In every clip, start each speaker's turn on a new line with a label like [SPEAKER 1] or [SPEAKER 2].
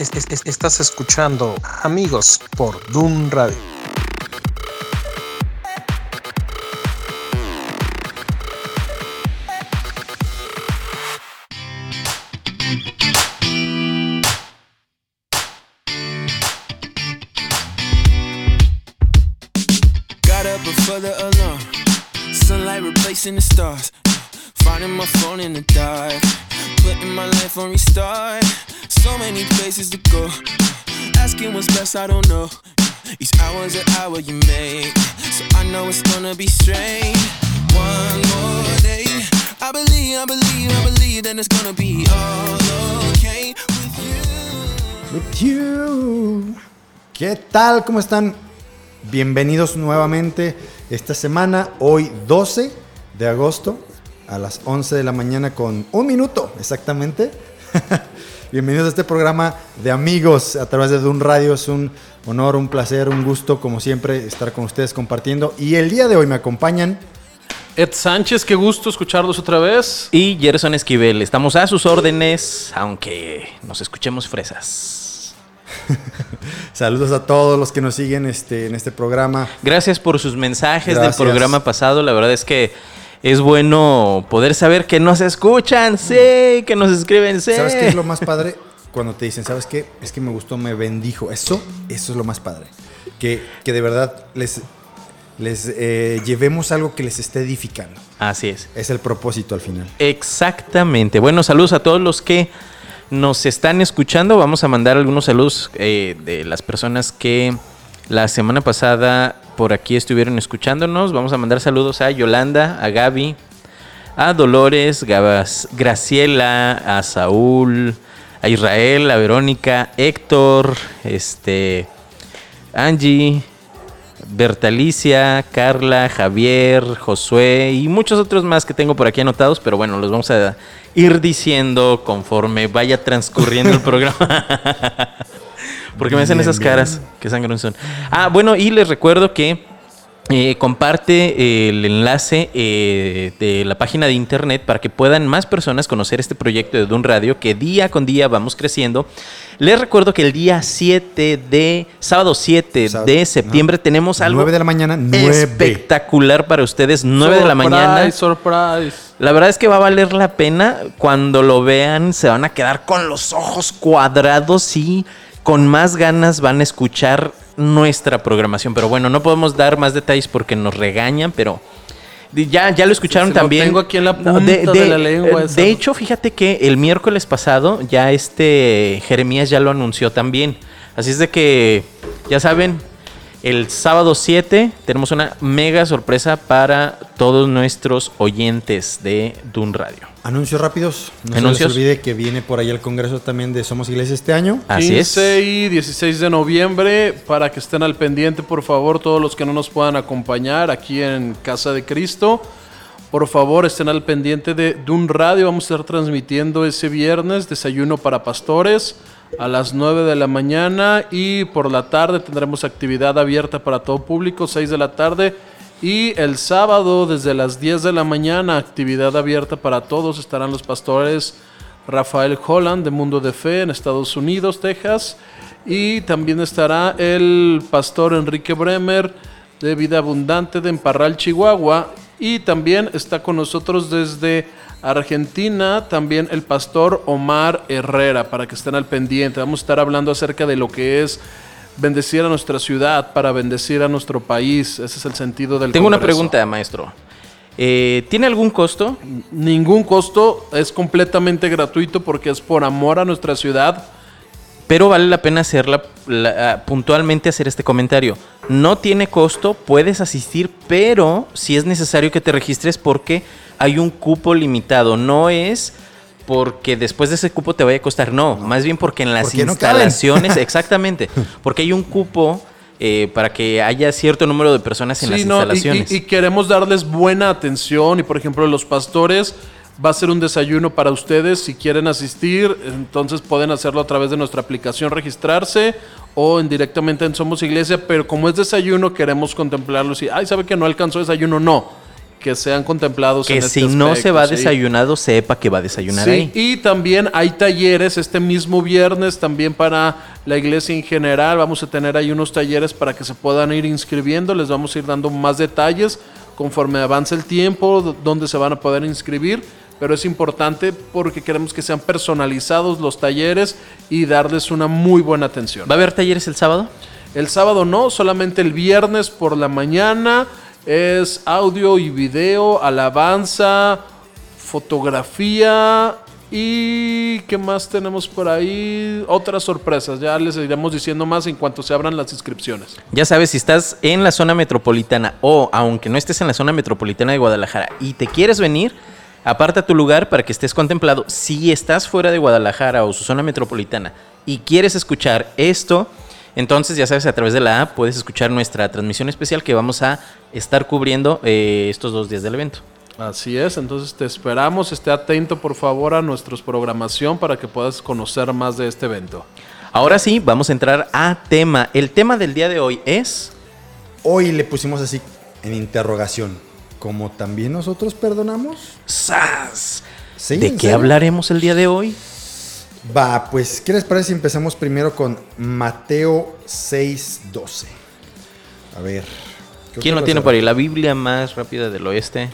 [SPEAKER 1] estás escuchando Amigos por Doom Radio.
[SPEAKER 2] I don't know. Each hour's an hour you make. So I know it's gonna be strange. One more day. I believe, I believe, I believe that it's gonna be all okay with you.
[SPEAKER 3] With you. ¿Qué tal? ¿Cómo están? Bienvenidos nuevamente esta semana, hoy 12 de agosto, a las 11 de la mañana con un minuto exactamente. Bienvenidos a este programa de amigos a través de Dun Radio. Es un honor, un placer, un gusto, como siempre, estar con ustedes compartiendo. Y el día de hoy me acompañan
[SPEAKER 4] Ed Sánchez, qué gusto escucharlos otra vez.
[SPEAKER 5] Y Gerson Esquivel, estamos a sus órdenes, aunque nos escuchemos fresas.
[SPEAKER 3] Saludos a todos los que nos siguen este, en este programa.
[SPEAKER 5] Gracias por sus mensajes
[SPEAKER 3] Gracias.
[SPEAKER 5] del programa pasado. La verdad es que es bueno poder saber que nos escuchan, sí, que nos escriben, sí.
[SPEAKER 3] ¿Sabes qué es lo más padre? Cuando te dicen, ¿sabes qué? Es que me gustó, me bendijo. Eso, eso es lo más padre. Que, que de verdad les, les eh, llevemos algo que les esté edificando.
[SPEAKER 5] Así es.
[SPEAKER 3] Es el propósito al final.
[SPEAKER 5] Exactamente. Bueno, saludos a todos los que nos están escuchando. Vamos a mandar algunos saludos eh, de las personas que la semana pasada por aquí estuvieron escuchándonos. Vamos a mandar saludos a Yolanda, a Gaby, a Dolores, Gabas- Graciela, a Saúl, a Israel, a Verónica, Héctor, este, Angie, Bertalicia, Carla, Javier, Josué y muchos otros más que tengo por aquí anotados, pero bueno, los vamos a ir diciendo conforme vaya transcurriendo el programa. Porque me hacen
[SPEAKER 3] Bien,
[SPEAKER 5] esas
[SPEAKER 3] bien.
[SPEAKER 5] caras que sangran son. Ah, bueno, y les recuerdo que eh, comparte el enlace eh, de la página de internet para que puedan más personas conocer este proyecto de Dun Radio que día con día vamos creciendo. Les recuerdo que el día 7 de, sábado 7
[SPEAKER 3] Sábado,
[SPEAKER 5] de septiembre tenemos algo
[SPEAKER 3] 9 de la mañana, 9.
[SPEAKER 5] espectacular para ustedes, 9 de la mañana.
[SPEAKER 4] Surprise.
[SPEAKER 5] La verdad es que va a valer la pena. Cuando lo vean, se van a quedar con los ojos cuadrados y con más ganas van a escuchar nuestra programación. Pero bueno, no podemos dar más detalles porque nos regañan, pero ya, ya lo escucharon
[SPEAKER 4] Sí, sí, lo
[SPEAKER 5] también.
[SPEAKER 4] tengo aquí en la punta de la lengua
[SPEAKER 5] eh,
[SPEAKER 4] esa.
[SPEAKER 5] De hecho, fíjate que el miércoles pasado ya este Jeremías ya lo anunció también. Así es de que, ya saben, el sábado 7 tenemos una mega sorpresa para todos nuestros oyentes de Dun Radio.
[SPEAKER 3] Anuncios rápidos. No
[SPEAKER 5] Anuncios.
[SPEAKER 3] se les olvide que viene por ahí el congreso también de Somos Iglesia este año.
[SPEAKER 5] Así
[SPEAKER 4] 15
[SPEAKER 5] es.
[SPEAKER 4] y 16 de noviembre, para que estén al pendiente, por favor, todos los que no nos puedan acompañar aquí en Casa de Cristo. Por favor, estén al pendiente de Dun Radio. Vamos a estar transmitiendo ese viernes desayuno para pastores a las 9 de la mañana y por la tarde tendremos actividad abierta para todo público, 6 de la tarde. Y el sábado desde las 10 de la mañana, actividad abierta para todos, estarán los pastores Rafael Holland de Mundo de Fe en Estados Unidos, Texas. Y también estará el pastor Enrique Bremer de Vida Abundante de Emparral, Chihuahua. Y también está con nosotros desde Argentina también el pastor Omar Herrera, para que estén al pendiente. Vamos a estar hablando acerca de lo que es bendecir a nuestra ciudad, para bendecir a nuestro país. Ese es el sentido del
[SPEAKER 5] Tengo una pregunta, maestro. Eh, ¿Tiene algún costo?
[SPEAKER 4] Ningún costo, es completamente gratuito porque es por amor a nuestra ciudad.
[SPEAKER 5] Pero vale la pena hacerla la- ah, puntualmente hacer este comentario. No tiene costo, puedes asistir, pero si es necesario que te registres porque hay un cupo limitado. No es porque después de ese cupo te vaya a costar, no, más bien porque en las
[SPEAKER 3] no
[SPEAKER 5] instalaciones, exactamente, porque hay un cupo eh, para que haya cierto número de personas en las
[SPEAKER 4] no,
[SPEAKER 5] instalaciones.
[SPEAKER 4] y, y queremos darles buena atención y por ejemplo los pastores va a ser un desayuno para ustedes si quieren asistir, entonces pueden hacerlo a través de nuestra aplicación, registrarse o en directamente en Somos Iglesia, pero como es desayuno queremos contemplarlo y ay, sabe que no alcanzó desayuno, no. Que sean contemplados
[SPEAKER 5] Que
[SPEAKER 4] en este
[SPEAKER 5] si no se va
[SPEAKER 4] sí.
[SPEAKER 5] desayunado, sepa que va a desayunar
[SPEAKER 4] Sí,
[SPEAKER 5] ahí.
[SPEAKER 4] y también hay talleres este mismo viernes también para la iglesia en general. Vamos a tener ahí unos talleres para que se puedan ir inscribiendo. Les vamos a ir dando más detalles conforme avance el tiempo, dónde se van a poder inscribir. Pero es importante porque queremos que sean personalizados los talleres y darles una muy buena atención.
[SPEAKER 5] ¿Va a haber talleres el sábado?
[SPEAKER 4] El sábado no, solamente el viernes por la mañana es audio y video, alabanza, fotografía y ¿qué más tenemos por ahí? Otras sorpresas, ya les iremos diciendo más en cuanto se abran las inscripciones.
[SPEAKER 5] Ya sabes, si estás en la zona metropolitana o aunque no estés en la zona metropolitana de Guadalajara y te quieres venir, aparta tu lugar para que estés contemplado. Si estás fuera de Guadalajara o su zona metropolitana y quieres escuchar esto, entonces ya sabes, a través de la app puedes escuchar nuestra transmisión especial que vamos a estar cubriendo eh, estos dos días del evento.
[SPEAKER 4] Así es, entonces te esperamos, esté atento por favor a nuestra programación para que puedas conocer más de este evento.
[SPEAKER 5] Ahora sí, vamos a entrar a tema. El tema del día de hoy es...
[SPEAKER 3] Hoy le pusimos así en interrogación. Como también nosotros perdonamos.
[SPEAKER 5] ¡Sas!
[SPEAKER 3] Sí,
[SPEAKER 5] ¿De
[SPEAKER 3] ¿en
[SPEAKER 5] qué
[SPEAKER 3] serio?
[SPEAKER 5] hablaremos el día de hoy?
[SPEAKER 3] Va, pues, ¿qué les parece si empezamos primero con Mateo 6:12? A ver.
[SPEAKER 5] ¿Quién lo tiene por ahí? La Biblia más rápida del oeste.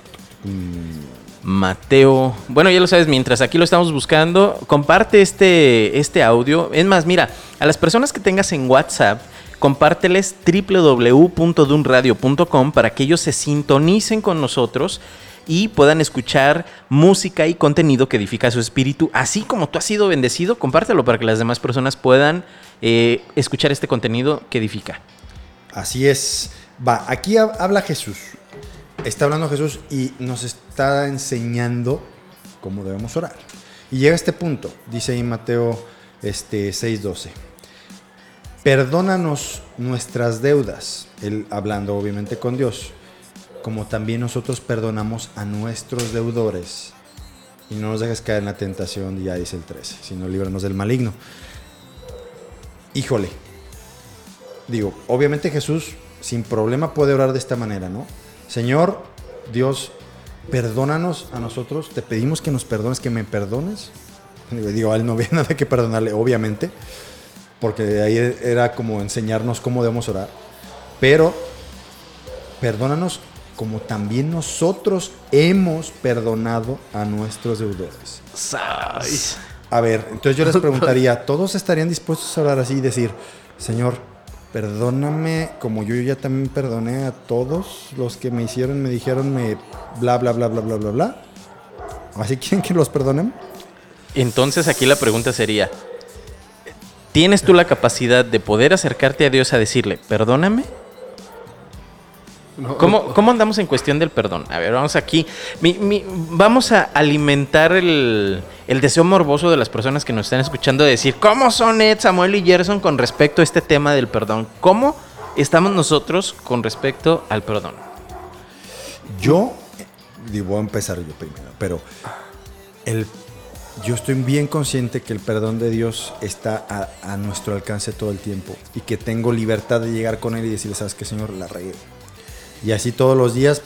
[SPEAKER 5] Mateo. Bueno, ya lo sabes, mientras aquí lo estamos buscando, comparte este, este audio. Es más, mira, a las personas que tengas en WhatsApp, compárteles www.dunradio.com para que ellos se sintonicen con nosotros y puedan escuchar música y contenido que edifica su espíritu. Así como tú has sido bendecido, compártelo para que las demás personas puedan eh, escuchar este contenido que edifica.
[SPEAKER 3] Así es. Va, aquí hab- habla Jesús. Está hablando Jesús y nos está enseñando cómo debemos orar. Y llega a este punto, dice ahí Mateo este, 6:12. Perdónanos nuestras deudas, él hablando obviamente con Dios, como también nosotros perdonamos a nuestros deudores. Y no nos dejes caer en la tentación, ya dice el 13, sino líbranos del maligno. Híjole, digo, obviamente Jesús sin problema puede orar de esta manera, ¿no? Señor, Dios, perdónanos a nosotros, te pedimos que nos perdones, que me perdones. Digo, a él no había nada que perdonarle, obviamente, porque ahí era como enseñarnos cómo debemos orar. Pero, perdónanos como también nosotros hemos perdonado a nuestros deudores. A ver, entonces yo les preguntaría, ¿todos estarían dispuestos a hablar así y decir, Señor, perdóname como yo ya también perdoné a todos los que me hicieron, me dijeron, me bla, bla, bla, bla, bla, bla, bla? ¿Así quieren que los perdonen?
[SPEAKER 5] Entonces aquí la pregunta sería, ¿tienes tú la capacidad de poder acercarte a Dios a decirle, perdóname? ¿Cómo, cómo andamos en cuestión del perdón? A ver, vamos aquí. Mi- mi- vamos a alimentar el, el deseo morboso de las personas que nos están escuchando de decir, ¿cómo son Ed, Samuel y Gerson con respecto a este tema del perdón? ¿Cómo estamos nosotros con respecto al perdón?
[SPEAKER 3] Yo, digo, voy a empezar yo primero, pero el, yo estoy bien consciente que el perdón de Dios está a, a nuestro alcance todo el tiempo y que tengo libertad de llegar con Él y decirle, ¿sabes qué, Señor? La regué. Y así todos los días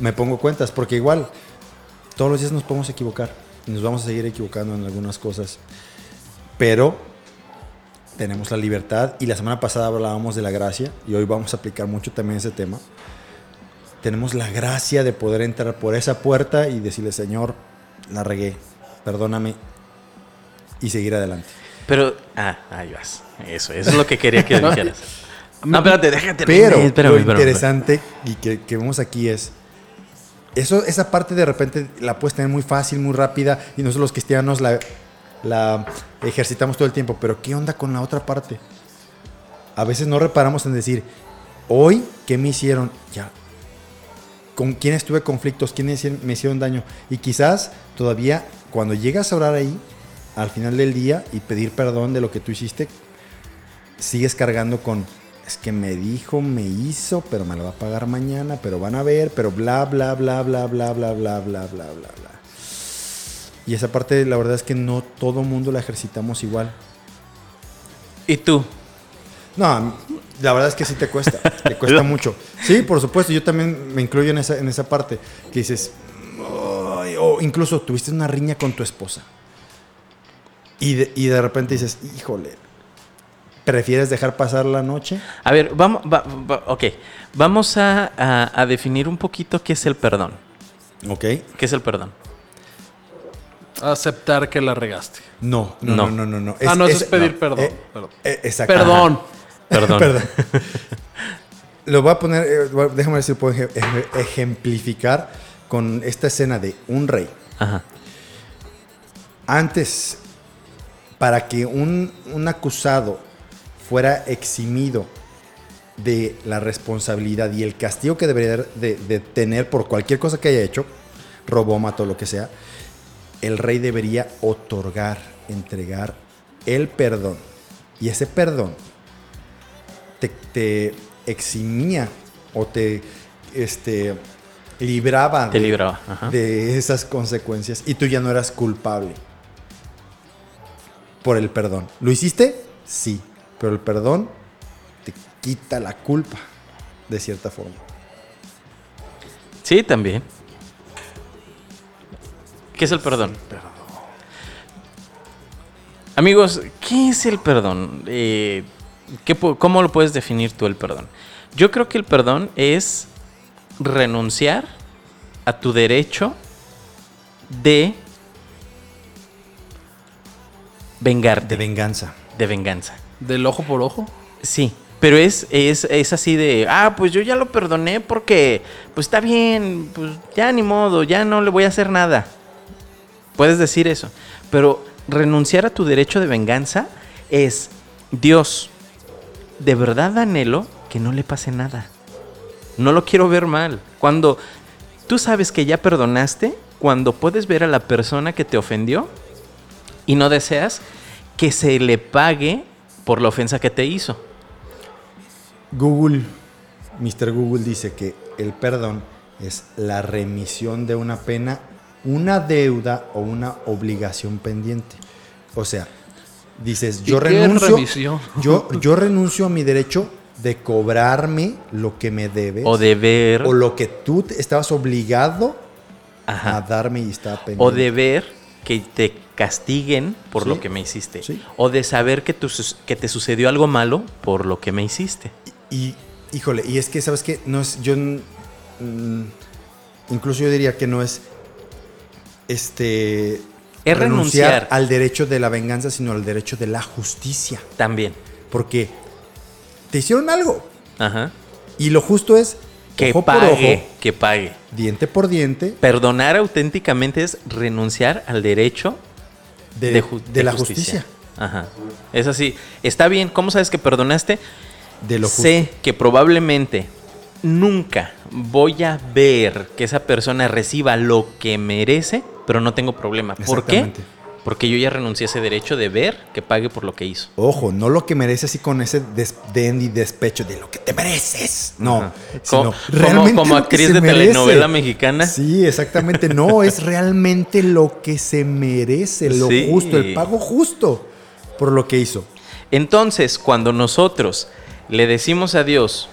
[SPEAKER 3] me pongo cuentas, porque igual todos los días nos podemos equivocar y nos vamos a seguir equivocando en algunas cosas, pero tenemos la libertad y la semana pasada hablábamos de la gracia y hoy vamos a aplicar mucho también ese tema tenemos la gracia de poder entrar por esa puerta y decirle, Señor, la regué, perdóname y seguir adelante.
[SPEAKER 5] Pero, ah, ahí vas. Eso, eso es lo que quería que dijeras. No, espérate, déjate.
[SPEAKER 3] Pero
[SPEAKER 5] espérame,
[SPEAKER 3] lo
[SPEAKER 5] espérame.
[SPEAKER 3] interesante y que, que vemos aquí es, eso, esa parte de repente la puedes tener muy fácil, muy rápida y nosotros los cristianos la, la ejercitamos todo el tiempo, pero ¿qué onda con la otra parte? A veces no reparamos en decir, hoy, ¿qué me hicieron? Ya, con quiénes tuve conflictos, quiénes me hicieron daño. Y quizás todavía cuando llegas a orar ahí, al final del día, y pedir perdón de lo que tú hiciste, sigues cargando con, es que me dijo, me hizo, pero me lo va a pagar mañana, pero van a ver, pero bla, bla, bla, bla, bla, bla, bla, bla, bla, bla, bla. Y esa parte, la verdad es que no todo mundo la ejercitamos igual.
[SPEAKER 5] ¿Y tú?
[SPEAKER 3] No, La verdad es que sí te cuesta, te cuesta mucho. Sí, por supuesto, yo también me incluyo en esa, en esa parte que dices, o incluso tuviste una riña con tu esposa y de, y de repente dices, híjole, ¿prefieres dejar pasar la noche?
[SPEAKER 5] A ver, vamos, va- va- ok. Vamos a, a- a definir un poquito qué es el perdón.
[SPEAKER 3] Ok.
[SPEAKER 5] ¿Qué es el perdón?
[SPEAKER 4] Aceptar que la regaste.
[SPEAKER 3] No, no,
[SPEAKER 5] No.
[SPEAKER 3] no, no, no. no.
[SPEAKER 4] ah, no, eso es pedir
[SPEAKER 3] no,
[SPEAKER 4] perdón.
[SPEAKER 3] eh,
[SPEAKER 4] perdón.
[SPEAKER 3] eh, exacto.
[SPEAKER 4] Perdón.
[SPEAKER 5] Perdón.
[SPEAKER 3] Perdón. Lo voy a poner, eh, déjame ver si puedo eje- eje- ejemplificar con esta escena de un rey.
[SPEAKER 5] Ajá.
[SPEAKER 3] Antes, para que un, un acusado fuera eximido de la responsabilidad y el castigo que debería de, de tener por cualquier cosa que haya hecho, robó, mató, lo que sea, el rey debería otorgar, entregar el perdón. Y ese perdón te, te eximía o te este, libraba,
[SPEAKER 5] Te
[SPEAKER 3] de-
[SPEAKER 5] libraba.
[SPEAKER 3] De esas consecuencias y tú ya no eras culpable por el perdón. ¿Lo hiciste? Sí, pero el perdón te quita la culpa de cierta forma.
[SPEAKER 5] Sí, también. ¿Qué es el perdón? Amigos, ¿qué es el perdón? Eh, ¿qué ¿Cómo lo puedes definir tú el perdón? Yo creo que el perdón es renunciar a tu derecho de vengarte,
[SPEAKER 3] De venganza.
[SPEAKER 5] de venganza.
[SPEAKER 4] Del ojo por ojo.
[SPEAKER 5] Sí, pero es, es, es así de, ah, pues yo ya lo perdoné porque, pues está bien, pues ya ni modo, ya no le voy a hacer nada. Puedes decir eso, pero renunciar a tu derecho de venganza es, Dios, de verdad anhelo que no le pase nada. No lo quiero ver mal. Cuando tú sabes que ya perdonaste, cuando puedes ver a la persona que te ofendió y no deseas que se le pague por la ofensa que te hizo.
[SPEAKER 3] Google, Mr. Google dice que el perdón es la remisión de una pena, una deuda o una obligación pendiente. O sea, dices,
[SPEAKER 4] ¿Y
[SPEAKER 3] yo renuncio, yo, yo renuncio a mi derecho de cobrarme lo que me debes
[SPEAKER 5] O de ver,
[SPEAKER 3] o lo que tú estabas obligado
[SPEAKER 5] Ajá.
[SPEAKER 3] a darme y estaba pendiente.
[SPEAKER 5] o de ver que te castiguen por
[SPEAKER 3] Sí.
[SPEAKER 5] lo que me hiciste.
[SPEAKER 3] Sí.
[SPEAKER 5] O de saber que, tu sus- que te sucedió algo malo por lo que me hiciste.
[SPEAKER 3] Y, híjole, y es que, ¿sabes qué? No es, yo, mm, incluso yo diría que no es, este...
[SPEAKER 5] Es renunciar.
[SPEAKER 3] al derecho de la venganza, sino al derecho de la justicia.
[SPEAKER 5] También.
[SPEAKER 3] Porque te hicieron algo.
[SPEAKER 5] Ajá.
[SPEAKER 3] Y lo justo es
[SPEAKER 5] Que
[SPEAKER 3] ojo
[SPEAKER 5] pague,
[SPEAKER 3] por ojo,
[SPEAKER 5] que pague.
[SPEAKER 3] diente por diente,
[SPEAKER 5] Perdonar auténticamente es renunciar al derecho
[SPEAKER 3] de,
[SPEAKER 5] de, ju-
[SPEAKER 3] de la justicia.
[SPEAKER 5] Ajá. Es así. Está bien. ¿Cómo sabes que perdonaste?
[SPEAKER 3] De lo justo.
[SPEAKER 5] sé que probablemente nunca voy a ver que esa persona reciba lo que merece, pero no tengo problema. ¿Por qué? Porque yo ya renuncié a ese derecho de ver que pague por lo que hizo.
[SPEAKER 3] Ojo, no lo que merece así con ese desdén y despecho de lo que te mereces. No.
[SPEAKER 5] Ajá.
[SPEAKER 3] sino
[SPEAKER 5] Como-
[SPEAKER 3] realmente
[SPEAKER 5] como
[SPEAKER 3] que
[SPEAKER 5] actriz de
[SPEAKER 3] merece.
[SPEAKER 5] telenovela mexicana.
[SPEAKER 3] Sí, exactamente. No, es realmente lo que se merece, lo
[SPEAKER 5] Sí.
[SPEAKER 3] justo, el pago justo por lo que hizo.
[SPEAKER 5] Entonces, cuando nosotros le decimos a Dios,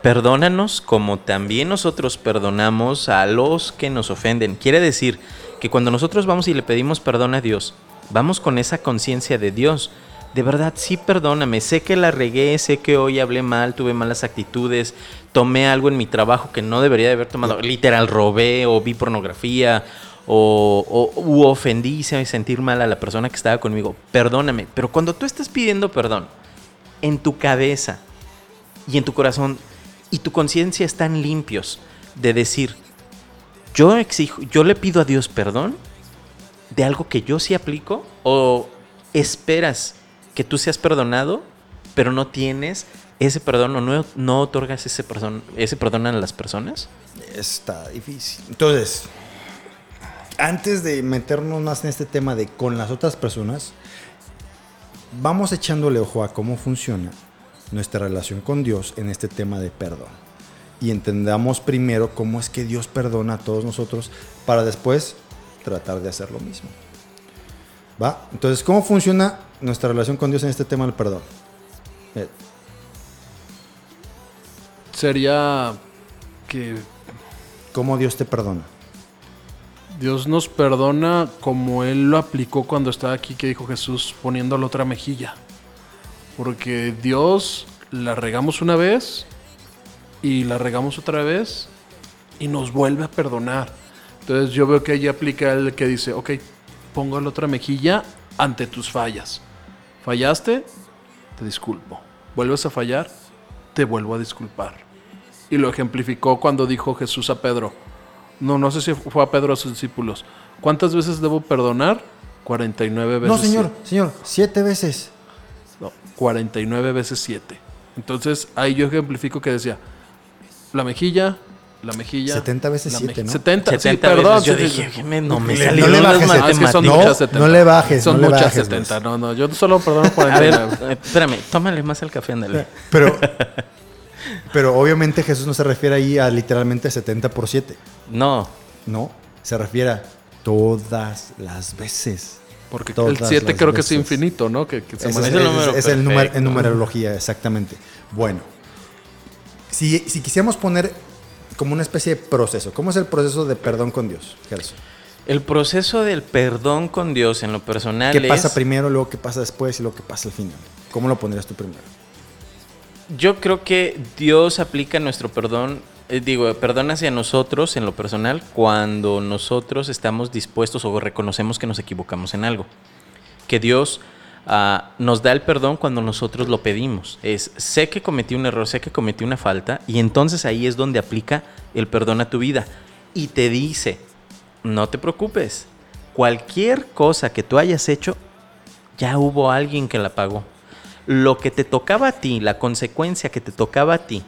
[SPEAKER 5] perdónanos como también nosotros perdonamos a los que nos ofenden, quiere decir que cuando nosotros vamos y le pedimos perdón a Dios, vamos con esa conciencia de Dios. De verdad, sí, perdóname. Sé que la regué, sé que hoy hablé mal, tuve malas actitudes, tomé algo en mi trabajo que no debería de haber tomado. Literal, robé o vi pornografía o, o u ofendí, hice sentir mal a la persona que estaba conmigo. Perdóname. Pero cuando tú estás pidiendo perdón, en tu cabeza y en tu corazón y tu conciencia están limpios de decir, yo exijo, yo le pido a Dios perdón de algo que yo sí aplico o esperas que tú seas perdonado, pero no tienes ese perdón o no, no otorgas ese perdón, ese perdón a las personas.
[SPEAKER 3] Está difícil. Entonces, antes de meternos más en este tema de con las otras personas, vamos echándole ojo a cómo funciona nuestra relación con Dios en este tema de perdón. Y entendamos primero cómo es que Dios perdona a todos nosotros para después tratar de hacer lo mismo. ¿Va? Entonces, ¿cómo funciona nuestra relación con Dios en este tema del perdón?
[SPEAKER 4] Sería que
[SPEAKER 3] ¿Cómo Dios te perdona?
[SPEAKER 4] Dios nos perdona como Él lo aplicó cuando estaba aquí, que dijo Jesús, poniendo la otra mejilla. Porque Dios la regamos una vez y la regamos otra vez y nos vuelve a perdonar. Entonces yo veo que allí aplica el que dice, ok, pongo la otra mejilla ante tus fallas. Fallaste, te disculpo. Vuelves a fallar, te vuelvo a disculpar. Y lo ejemplificó cuando dijo Jesús a Pedro, no, no sé si fue a Pedro a sus discípulos. ¿Cuántas veces debo perdonar? 49 veces.
[SPEAKER 3] No, señor,
[SPEAKER 4] siete.
[SPEAKER 3] señor, siete veces.
[SPEAKER 4] No, 49 veces 7. Entonces ahí yo ejemplifico que decía, la mejilla, la mejilla.
[SPEAKER 3] 70 veces
[SPEAKER 4] la
[SPEAKER 3] siete,
[SPEAKER 4] meji-
[SPEAKER 3] ¿no?
[SPEAKER 4] 70,
[SPEAKER 5] 70
[SPEAKER 4] sí, perdón.
[SPEAKER 5] veces. Yo dije. "Me- no me
[SPEAKER 3] No le-
[SPEAKER 5] salieron
[SPEAKER 3] no le bajes,
[SPEAKER 4] Ah, es que son
[SPEAKER 3] No,
[SPEAKER 4] muchas 70.
[SPEAKER 3] no le bajes,
[SPEAKER 4] Son
[SPEAKER 3] no le
[SPEAKER 4] muchas
[SPEAKER 3] bajes,
[SPEAKER 4] 70.
[SPEAKER 3] Luis.
[SPEAKER 4] No, no, yo solo perdono
[SPEAKER 5] A
[SPEAKER 4] 49.
[SPEAKER 5] ver, eh, espérame, tómale más al café, ándale.
[SPEAKER 3] Pero, pero obviamente Jesús no se refiere ahí a literalmente 70 por 7.
[SPEAKER 5] No,
[SPEAKER 3] No, se refiere a todas las veces.
[SPEAKER 4] Porque el
[SPEAKER 3] Todas
[SPEAKER 4] 7
[SPEAKER 3] las
[SPEAKER 4] creo que es
[SPEAKER 3] veces.
[SPEAKER 4] infinito, ¿no? Que, que se
[SPEAKER 3] es,
[SPEAKER 4] maneja.
[SPEAKER 5] el
[SPEAKER 3] es-
[SPEAKER 5] número
[SPEAKER 3] es el número
[SPEAKER 5] perfecto.
[SPEAKER 3] en numerología, exactamente. Bueno, si, si quisiéramos poner como una especie de proceso, ¿cómo es el proceso de perdón con Dios, Gerson?
[SPEAKER 5] el proceso del perdón con Dios en lo personal
[SPEAKER 3] ¿Qué pasa primero, luego qué pasa después y luego qué pasa al final? ¿Cómo lo pondrías tú primero?
[SPEAKER 5] Yo creo que Dios aplica nuestro perdón, eh, digo, perdón hacia nosotros en lo personal cuando nosotros estamos dispuestos o reconocemos que nos equivocamos en algo. Que Dios ah, nos da el perdón cuando nosotros lo pedimos. Es, sé que cometí un error, sé que cometí una falta y entonces ahí es donde aplica el perdón a tu vida. Y te dice, no te preocupes, cualquier cosa que tú hayas hecho, ya hubo alguien que la pagó. Lo que te tocaba a ti, la consecuencia que te tocaba a ti,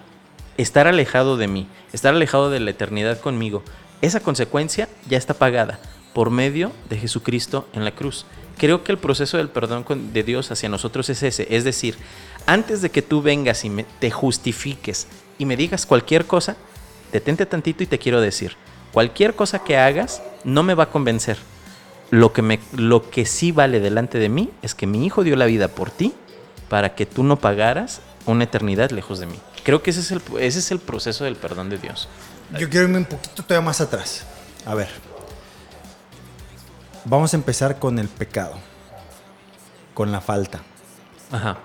[SPEAKER 5] estar alejado de mí, estar alejado de la eternidad conmigo, esa consecuencia ya está pagada por medio de Jesucristo en la cruz. Creo que el proceso del perdón de Dios hacia nosotros es ese. Es decir, antes de que tú vengas y me- te justifiques y me digas cualquier cosa, detente tantito y te quiero decir, cualquier cosa que hagas no me va a convencer. Lo que, me, lo que sí vale delante de mí es que mi hijo dio la vida por ti para que tú no pagaras una eternidad lejos de mí. Creo que ese es el, ese es el proceso del perdón de Dios.
[SPEAKER 3] Yo quiero irme un poquito todavía más atrás. A ver. Vamos a empezar con el pecado. Con la falta.
[SPEAKER 5] Ajá.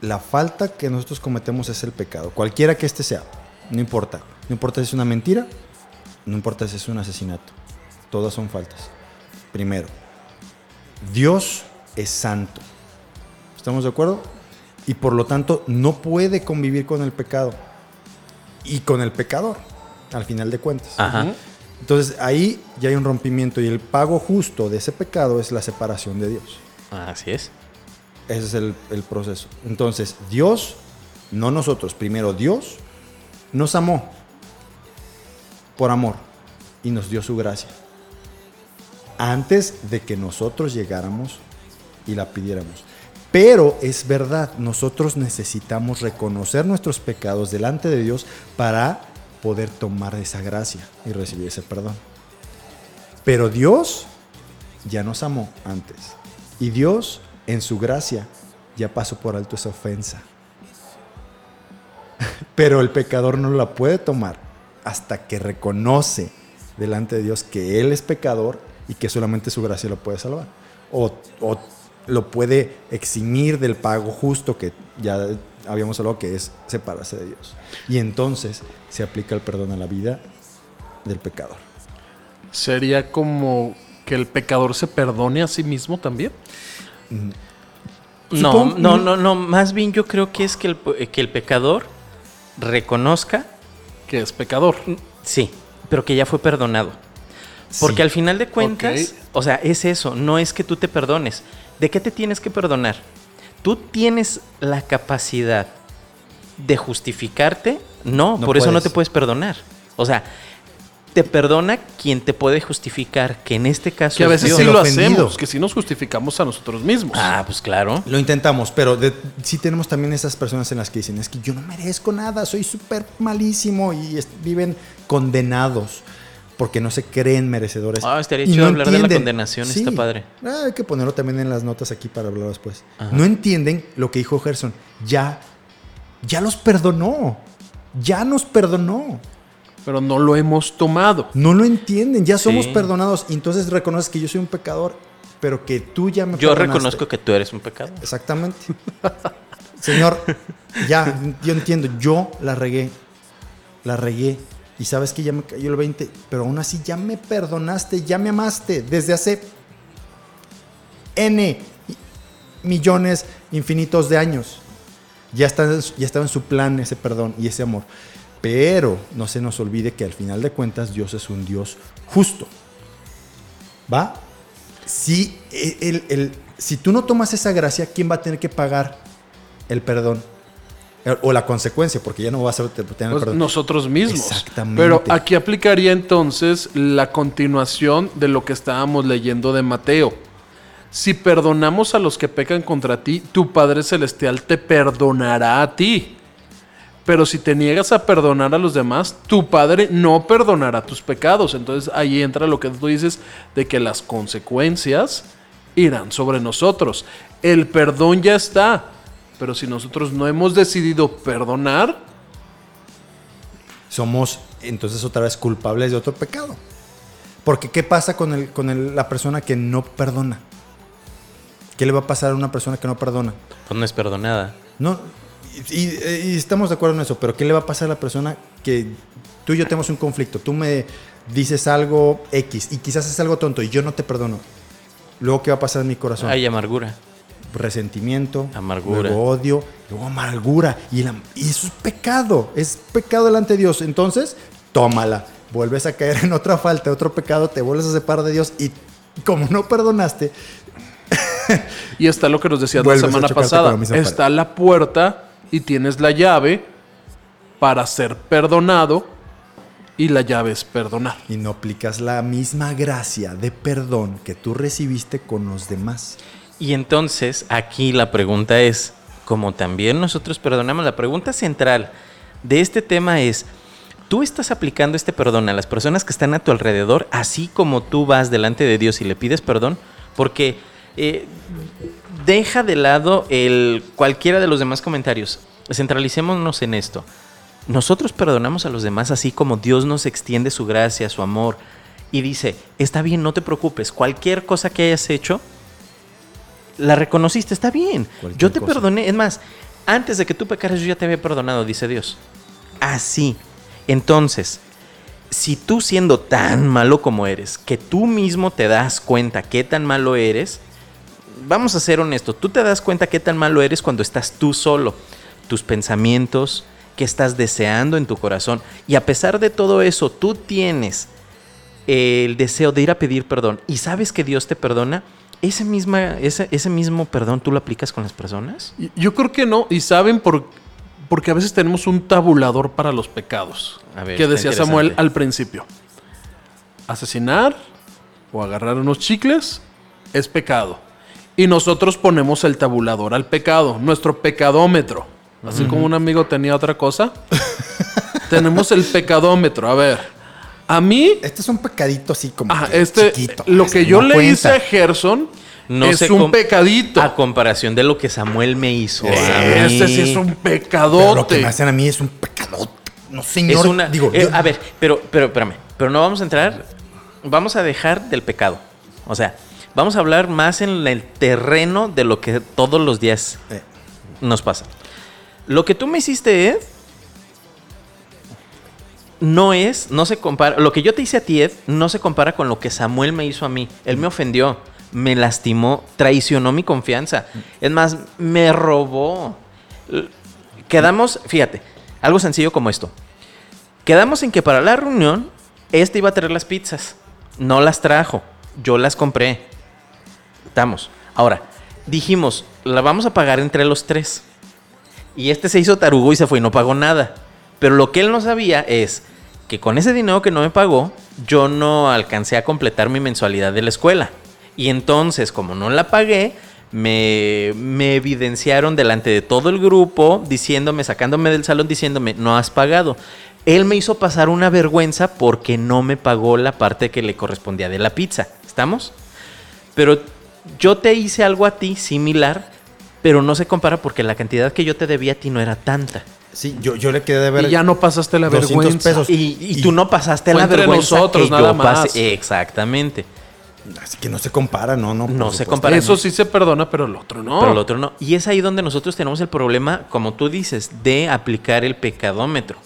[SPEAKER 3] La falta que nosotros cometemos es el pecado. Cualquiera que este sea. No importa. No importa si es una mentira. No importa si es un asesinato. Todas son faltas. Primero. Dios es santo. ¿Estamos de acuerdo? Y por lo tanto no puede convivir con el pecado. Y con el pecador. Al final de cuentas.
[SPEAKER 5] Ajá.
[SPEAKER 3] Entonces ahí ya hay un rompimiento y el pago justo de ese pecado es la separación de Dios.
[SPEAKER 5] Así es.
[SPEAKER 3] Ese es el, el proceso. Entonces Dios, no nosotros, primero Dios nos amó por amor y nos dio su gracia. Antes de que nosotros llegáramos y la pidiéramos. Pero es verdad, nosotros necesitamos reconocer nuestros pecados delante de Dios para poder tomar esa gracia y recibir ese perdón. Pero Dios ya nos amó antes. Y Dios, en su gracia, ya pasó por alto esa ofensa. Pero el pecador no la puede tomar hasta que reconoce delante de Dios que Él es pecador y que solamente su gracia lo puede salvar. O, lo puede eximir del pago justo que ya habíamos hablado que es separarse de Dios. Y entonces se aplica el perdón a la vida del pecador.
[SPEAKER 4] Sería como que el pecador se perdone a sí mismo también.
[SPEAKER 5] No,
[SPEAKER 3] Supongo-
[SPEAKER 5] no, no, no. Más bien yo creo que es que el, que el pecador reconozca,
[SPEAKER 4] Que es pecador.
[SPEAKER 5] sí, pero que ya fue perdonado. Porque
[SPEAKER 3] Sí.
[SPEAKER 5] al final de cuentas, o sea, es eso, no es que tú te perdones. ¿De qué te tienes que perdonar? Tú tienes la capacidad de justificarte, no,
[SPEAKER 3] No
[SPEAKER 5] por eso no te puedes perdonar. O sea, te perdona quien te puede justificar, que en este caso
[SPEAKER 4] Que a
[SPEAKER 5] es
[SPEAKER 4] veces
[SPEAKER 5] Dios.
[SPEAKER 4] sí lo hacemos, que sí nos justificamos a nosotros mismos.
[SPEAKER 5] Ah, pues claro.
[SPEAKER 3] Lo intentamos, pero de- sí tenemos también esas personas en las que dicen, es que yo no merezco nada, soy súper malísimo y es- viven condenados porque no se creen merecedores.
[SPEAKER 5] Ah, estaría chido hablar de la condenación, está padre.
[SPEAKER 3] Ah, hay que ponerlo también en las notas aquí para hablar después.
[SPEAKER 5] Ajá.
[SPEAKER 3] No entienden lo que dijo Gerson, ya, ya los perdonó. ya nos perdonó.
[SPEAKER 4] Pero no lo hemos tomado.
[SPEAKER 3] No lo entienden, ya somos
[SPEAKER 5] Sí.
[SPEAKER 3] perdonados. Y entonces reconoces que yo soy un pecador, pero que tú ya me
[SPEAKER 5] Yo
[SPEAKER 3] perdonaste.
[SPEAKER 5] reconozco que tú eres un pecado.
[SPEAKER 3] Exactamente. Señor, ya, yo entiendo, yo la regué. La regué. Y sabes que ya me cayó el 20, pero aún así ya me perdonaste, ya me amaste desde hace N millones infinitos de años. Ya está, ya estaba en su plan ese perdón y ese amor. Pero no se nos olvide que al final de cuentas Dios es un Dios justo. ¿Va? Si, el- el- si tú no tomas esa gracia, ¿quién va a tener que pagar el perdón? Eh, O la consecuencia, porque ya no vas a tener
[SPEAKER 4] Pues
[SPEAKER 3] perdón.
[SPEAKER 4] nosotros mismos.
[SPEAKER 3] Exactamente.
[SPEAKER 4] Pero aquí aplicaría entonces la continuación de lo que estábamos leyendo de Mateo. Si perdonamos a los que pecan contra ti, tu Padre Celestial te perdonará a ti. Pero si te niegas a perdonar a los demás, tu Padre no perdonará tus pecados. Entonces ahí entra lo que tú dices de que las consecuencias irán sobre nosotros. El perdón ya está. Pero si nosotros no hemos decidido perdonar,
[SPEAKER 3] somos entonces otra vez culpables de otro pecado. Porque ¿qué pasa con, el, con el- la persona que no perdona? ¿Qué le va a pasar a una persona que no perdona?
[SPEAKER 5] Pues no es perdonada.
[SPEAKER 3] No, y, y- y estamos de acuerdo en eso, pero ¿qué le va a pasar a la persona que tú y yo tenemos un conflicto? Tú me dices algo X y quizás es algo tonto y yo no te perdono. Luego, ¿qué va a pasar en mi corazón?
[SPEAKER 5] Hay amargura.
[SPEAKER 3] Resentimiento,
[SPEAKER 5] Amargura.
[SPEAKER 3] luego odio, luego amargura. Y, la- y eso es pecado, es pecado delante de Dios. Entonces, tómala. Vuelves a caer en otra falta, otro pecado, te vuelves a separar de Dios y como no perdonaste,
[SPEAKER 4] Y está lo que nos decías la semana pasada. Está la puerta y tienes la llave para ser perdonado y la llave es perdonar.
[SPEAKER 3] y no aplicas la misma gracia de perdón que tú recibiste con los demás.
[SPEAKER 5] Y entonces aquí la pregunta es, como también nosotros perdonamos, la pregunta central de este tema es, ¿tú estás aplicando este perdón a las personas que están a tu alrededor, así como tú vas delante de Dios y le pides perdón? Porque eh, deja de lado el cualquiera de los demás comentarios. Centralicémonos en esto. Nosotros perdonamos a los demás así como Dios nos extiende su gracia, su amor. Y dice, está bien, no te preocupes, cualquier cosa que hayas hecho, la reconociste, está bien.
[SPEAKER 3] Cualquier
[SPEAKER 5] yo te
[SPEAKER 3] cosa.
[SPEAKER 5] perdoné. Es más, antes de que tú pecaras, yo ya te había perdonado, dice Dios. Así. Entonces, si tú siendo tan malo como eres, que tú mismo te das cuenta qué tan malo eres, vamos a ser honestos, tú te das cuenta qué tan malo eres cuando estás tú solo, tus pensamientos, qué estás deseando en tu corazón, y a pesar de todo eso, tú tienes el deseo de ir a pedir perdón y sabes que Dios te perdona, ese, misma, ese, ese mismo perdón tú lo aplicas con las personas.
[SPEAKER 4] Yo creo que no. Y saben por porque a veces tenemos un tabulador para los pecados.
[SPEAKER 5] A ver,
[SPEAKER 4] que decía Samuel al principio. Asesinar o agarrar unos chicles es pecado. Y nosotros ponemos el tabulador al pecado, nuestro pecadómetro. Así como un amigo tenía otra cosa. tenemos el pecadómetro. A ver, a mí
[SPEAKER 3] Este es un pecadito así como
[SPEAKER 4] Ajá,
[SPEAKER 3] que
[SPEAKER 4] este,
[SPEAKER 3] chiquito.
[SPEAKER 4] lo
[SPEAKER 3] este
[SPEAKER 4] que yo
[SPEAKER 3] no
[SPEAKER 4] le
[SPEAKER 3] cuenta.
[SPEAKER 4] hice a Gerson
[SPEAKER 5] No
[SPEAKER 4] es un pecadito.
[SPEAKER 5] A comparación de lo que Samuel me hizo. a
[SPEAKER 4] Este sí es un
[SPEAKER 3] Pero lo que
[SPEAKER 4] pecadote.
[SPEAKER 3] me hacen a mí es un pecadote. No, señor.
[SPEAKER 5] Es una.
[SPEAKER 3] digo,
[SPEAKER 5] eh,
[SPEAKER 3] yo-
[SPEAKER 5] a ver, pero, pero espérame. Pero no vamos a entrar. Vamos a dejar del pecado. O sea, vamos a hablar más en el terreno de lo que todos los días
[SPEAKER 3] Eh.
[SPEAKER 5] nos pasa. Lo que tú me hiciste, Ed, no es, no se compara. Lo que yo te hice a ti, Ed, no se compara con lo que Samuel me hizo a mí. Él me ofendió, me lastimó, traicionó mi confianza. Es más, me robó. Quedamos, fíjate, algo sencillo como esto. Quedamos en que para la reunión, este iba a traer las pizzas. No las trajo. Yo las compré. Estamos. Ahora, dijimos, la vamos a pagar entre los tres. Y este se hizo tarugo y se fue y no pagó nada. Pero lo que él no sabía es que con ese dinero que no me pagó, yo no alcancé a completar mi mensualidad de la escuela. Y entonces, como no la pagué, me, me evidenciaron delante de todo el grupo, diciéndome, sacándome del salón, diciéndome, no has pagado. Él me hizo pasar una vergüenza porque no me pagó la parte que le correspondía de la pizza. ¿Estamos? Pero yo te hice algo a ti similar, pero no se compara porque la cantidad que yo te debía a ti no era tanta.
[SPEAKER 3] Sí, yo, yo le quedé de ver.
[SPEAKER 4] Y ya no pasaste la
[SPEAKER 3] 200
[SPEAKER 4] vergüenza.
[SPEAKER 3] pesos.
[SPEAKER 5] Y, y tú no pasaste la
[SPEAKER 4] entre
[SPEAKER 5] vergüenza
[SPEAKER 4] nosotros,
[SPEAKER 5] que
[SPEAKER 4] nada
[SPEAKER 5] yo
[SPEAKER 4] más.
[SPEAKER 5] Exactamente.
[SPEAKER 3] Así que no se compara, no, no.
[SPEAKER 5] No se compara.
[SPEAKER 4] Eso sí se perdona, pero el otro no.
[SPEAKER 5] Pero el otro no. Y es ahí donde nosotros tenemos el problema, como tú dices, de aplicar el pecadómetro.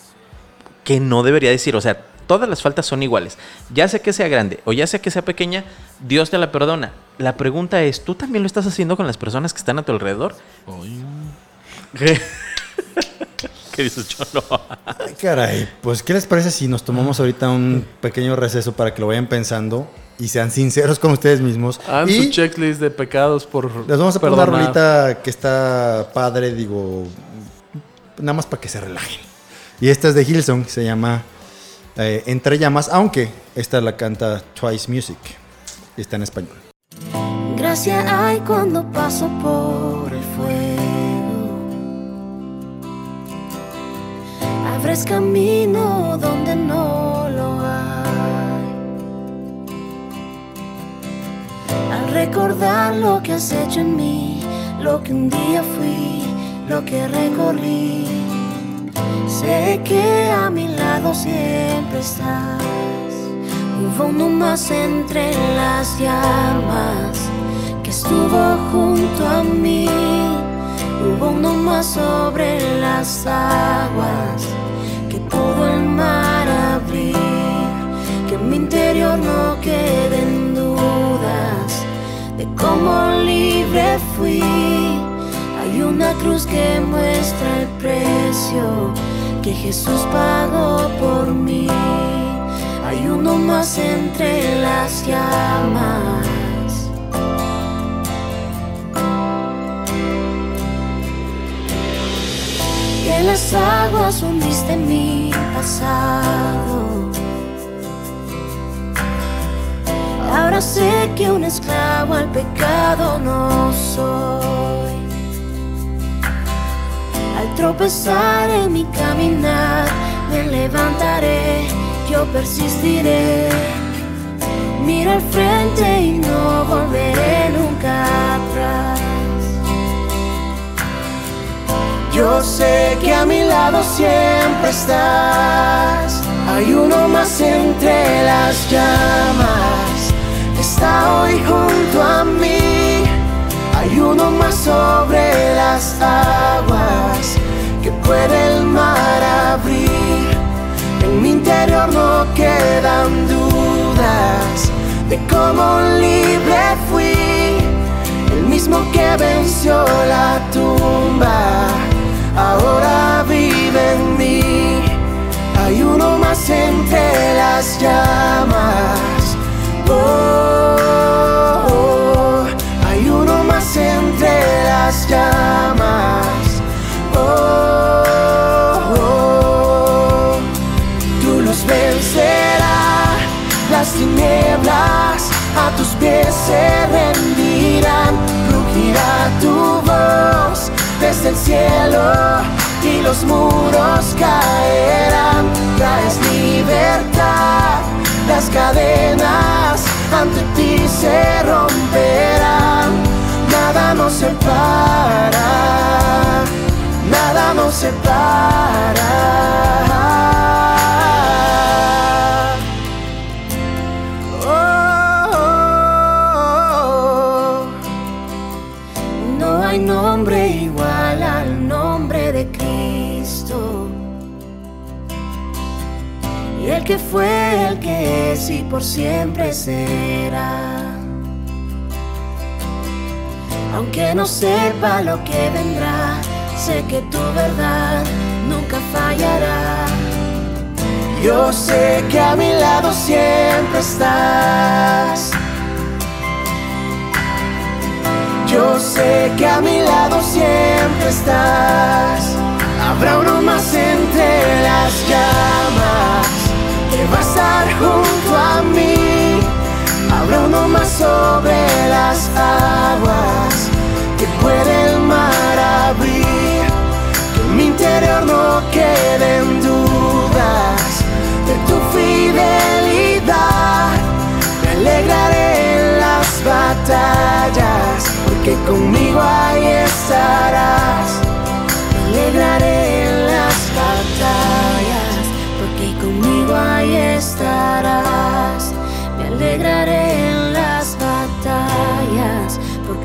[SPEAKER 5] Que no debería decir, o sea, todas las faltas son iguales. Ya sea que sea grande o ya sea que sea pequeña, Dios te la perdona. La pregunta es, ¿tú también lo estás haciendo con las personas que están a tu alrededor? ¿Qué? ¿Qué dices, Cholo?
[SPEAKER 3] Ay, caray. Pues, ¿qué les parece si nos tomamos ahorita un pequeño receso para que lo vayan pensando y sean sinceros con ustedes mismos?
[SPEAKER 4] Hagan
[SPEAKER 3] y
[SPEAKER 4] su checklist de pecados por.
[SPEAKER 3] les vamos a poner una rolita que está padre, digo, nada más para que se relajen. Y esta es de Hillsong, se llama eh, Entre Llamas, aunque esta la canta Twice Music y está en español.
[SPEAKER 6] Gracia hay cuando paso por Abres camino donde no lo hay. Al recordar lo que has hecho en mí, lo que un día fui, lo que recorrí, sé que a mi lado siempre estás. Hubo uno más entre las llamas que estuvo junto a mí. Hubo uno más sobre las aguas pudo el mar abrir. Que en mi interior no queden dudas de cómo libre fui. Hay una cruz que muestra el precio que Jesús pagó por mí. Hay uno más entre las llamas. En las aguas hundiste mi pasado. Ahora sé que un esclavo al pecado no soy. Al tropezar en mi caminar, me levantaré, yo persistiré. Mira al frente y no volveré nunca atrás. Yo sé que a mi lado siempre estás. Hay uno más entre las llamas. Está hoy junto a mí. Hay uno más sobre las aguas que puede el mar abrir. En mi interior no quedan dudas de cómo libre fui. El mismo que venció la tumba, ahora vive en mí. Hay uno más entre las llamas. Y los muros caerán, traes libertad, las cadenas ante ti se romperán, nada nos separa, nada nos separa. Que fue, el que es y por siempre será. Aunque no sepa lo que vendrá, sé que tu verdad nunca fallará. Yo sé que a mi lado siempre estás. Yo sé que a mi lado siempre estás. Habrá uno más entre las llamas que va a estar junto a mí. Habrá uno más sobre las aguas que puede el mar abrir. Que en mi interior no queden dudas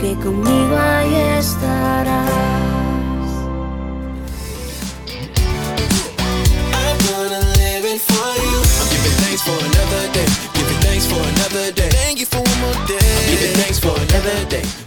[SPEAKER 6] que conmigo ahí estarás.
[SPEAKER 2] I'm for. I'm another day. Giving thanks for another day. Thank you for one more day. Giving thanks for another day.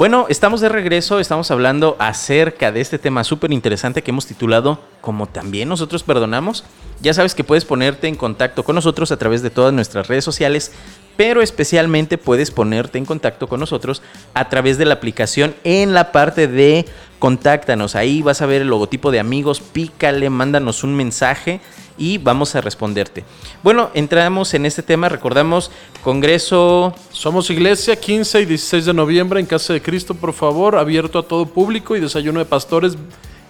[SPEAKER 5] Bueno, estamos de regreso, estamos hablando acerca de este tema súper interesante que hemos titulado Como también nosotros perdonamos. Ya sabes que puedes ponerte en contacto con nosotros a través de todas nuestras redes sociales, pero especialmente puedes ponerte en contacto con nosotros a través de la aplicación en la parte de contáctanos. Ahí vas a ver el logotipo de amigos, pícale, mándanos un mensaje y vamos a responderte. Bueno, entramos en este tema, recordamos Congreso
[SPEAKER 4] Somos Iglesia 15 y 16 de noviembre en Casa de Cristo, por favor, abierto a todo público y desayuno de pastores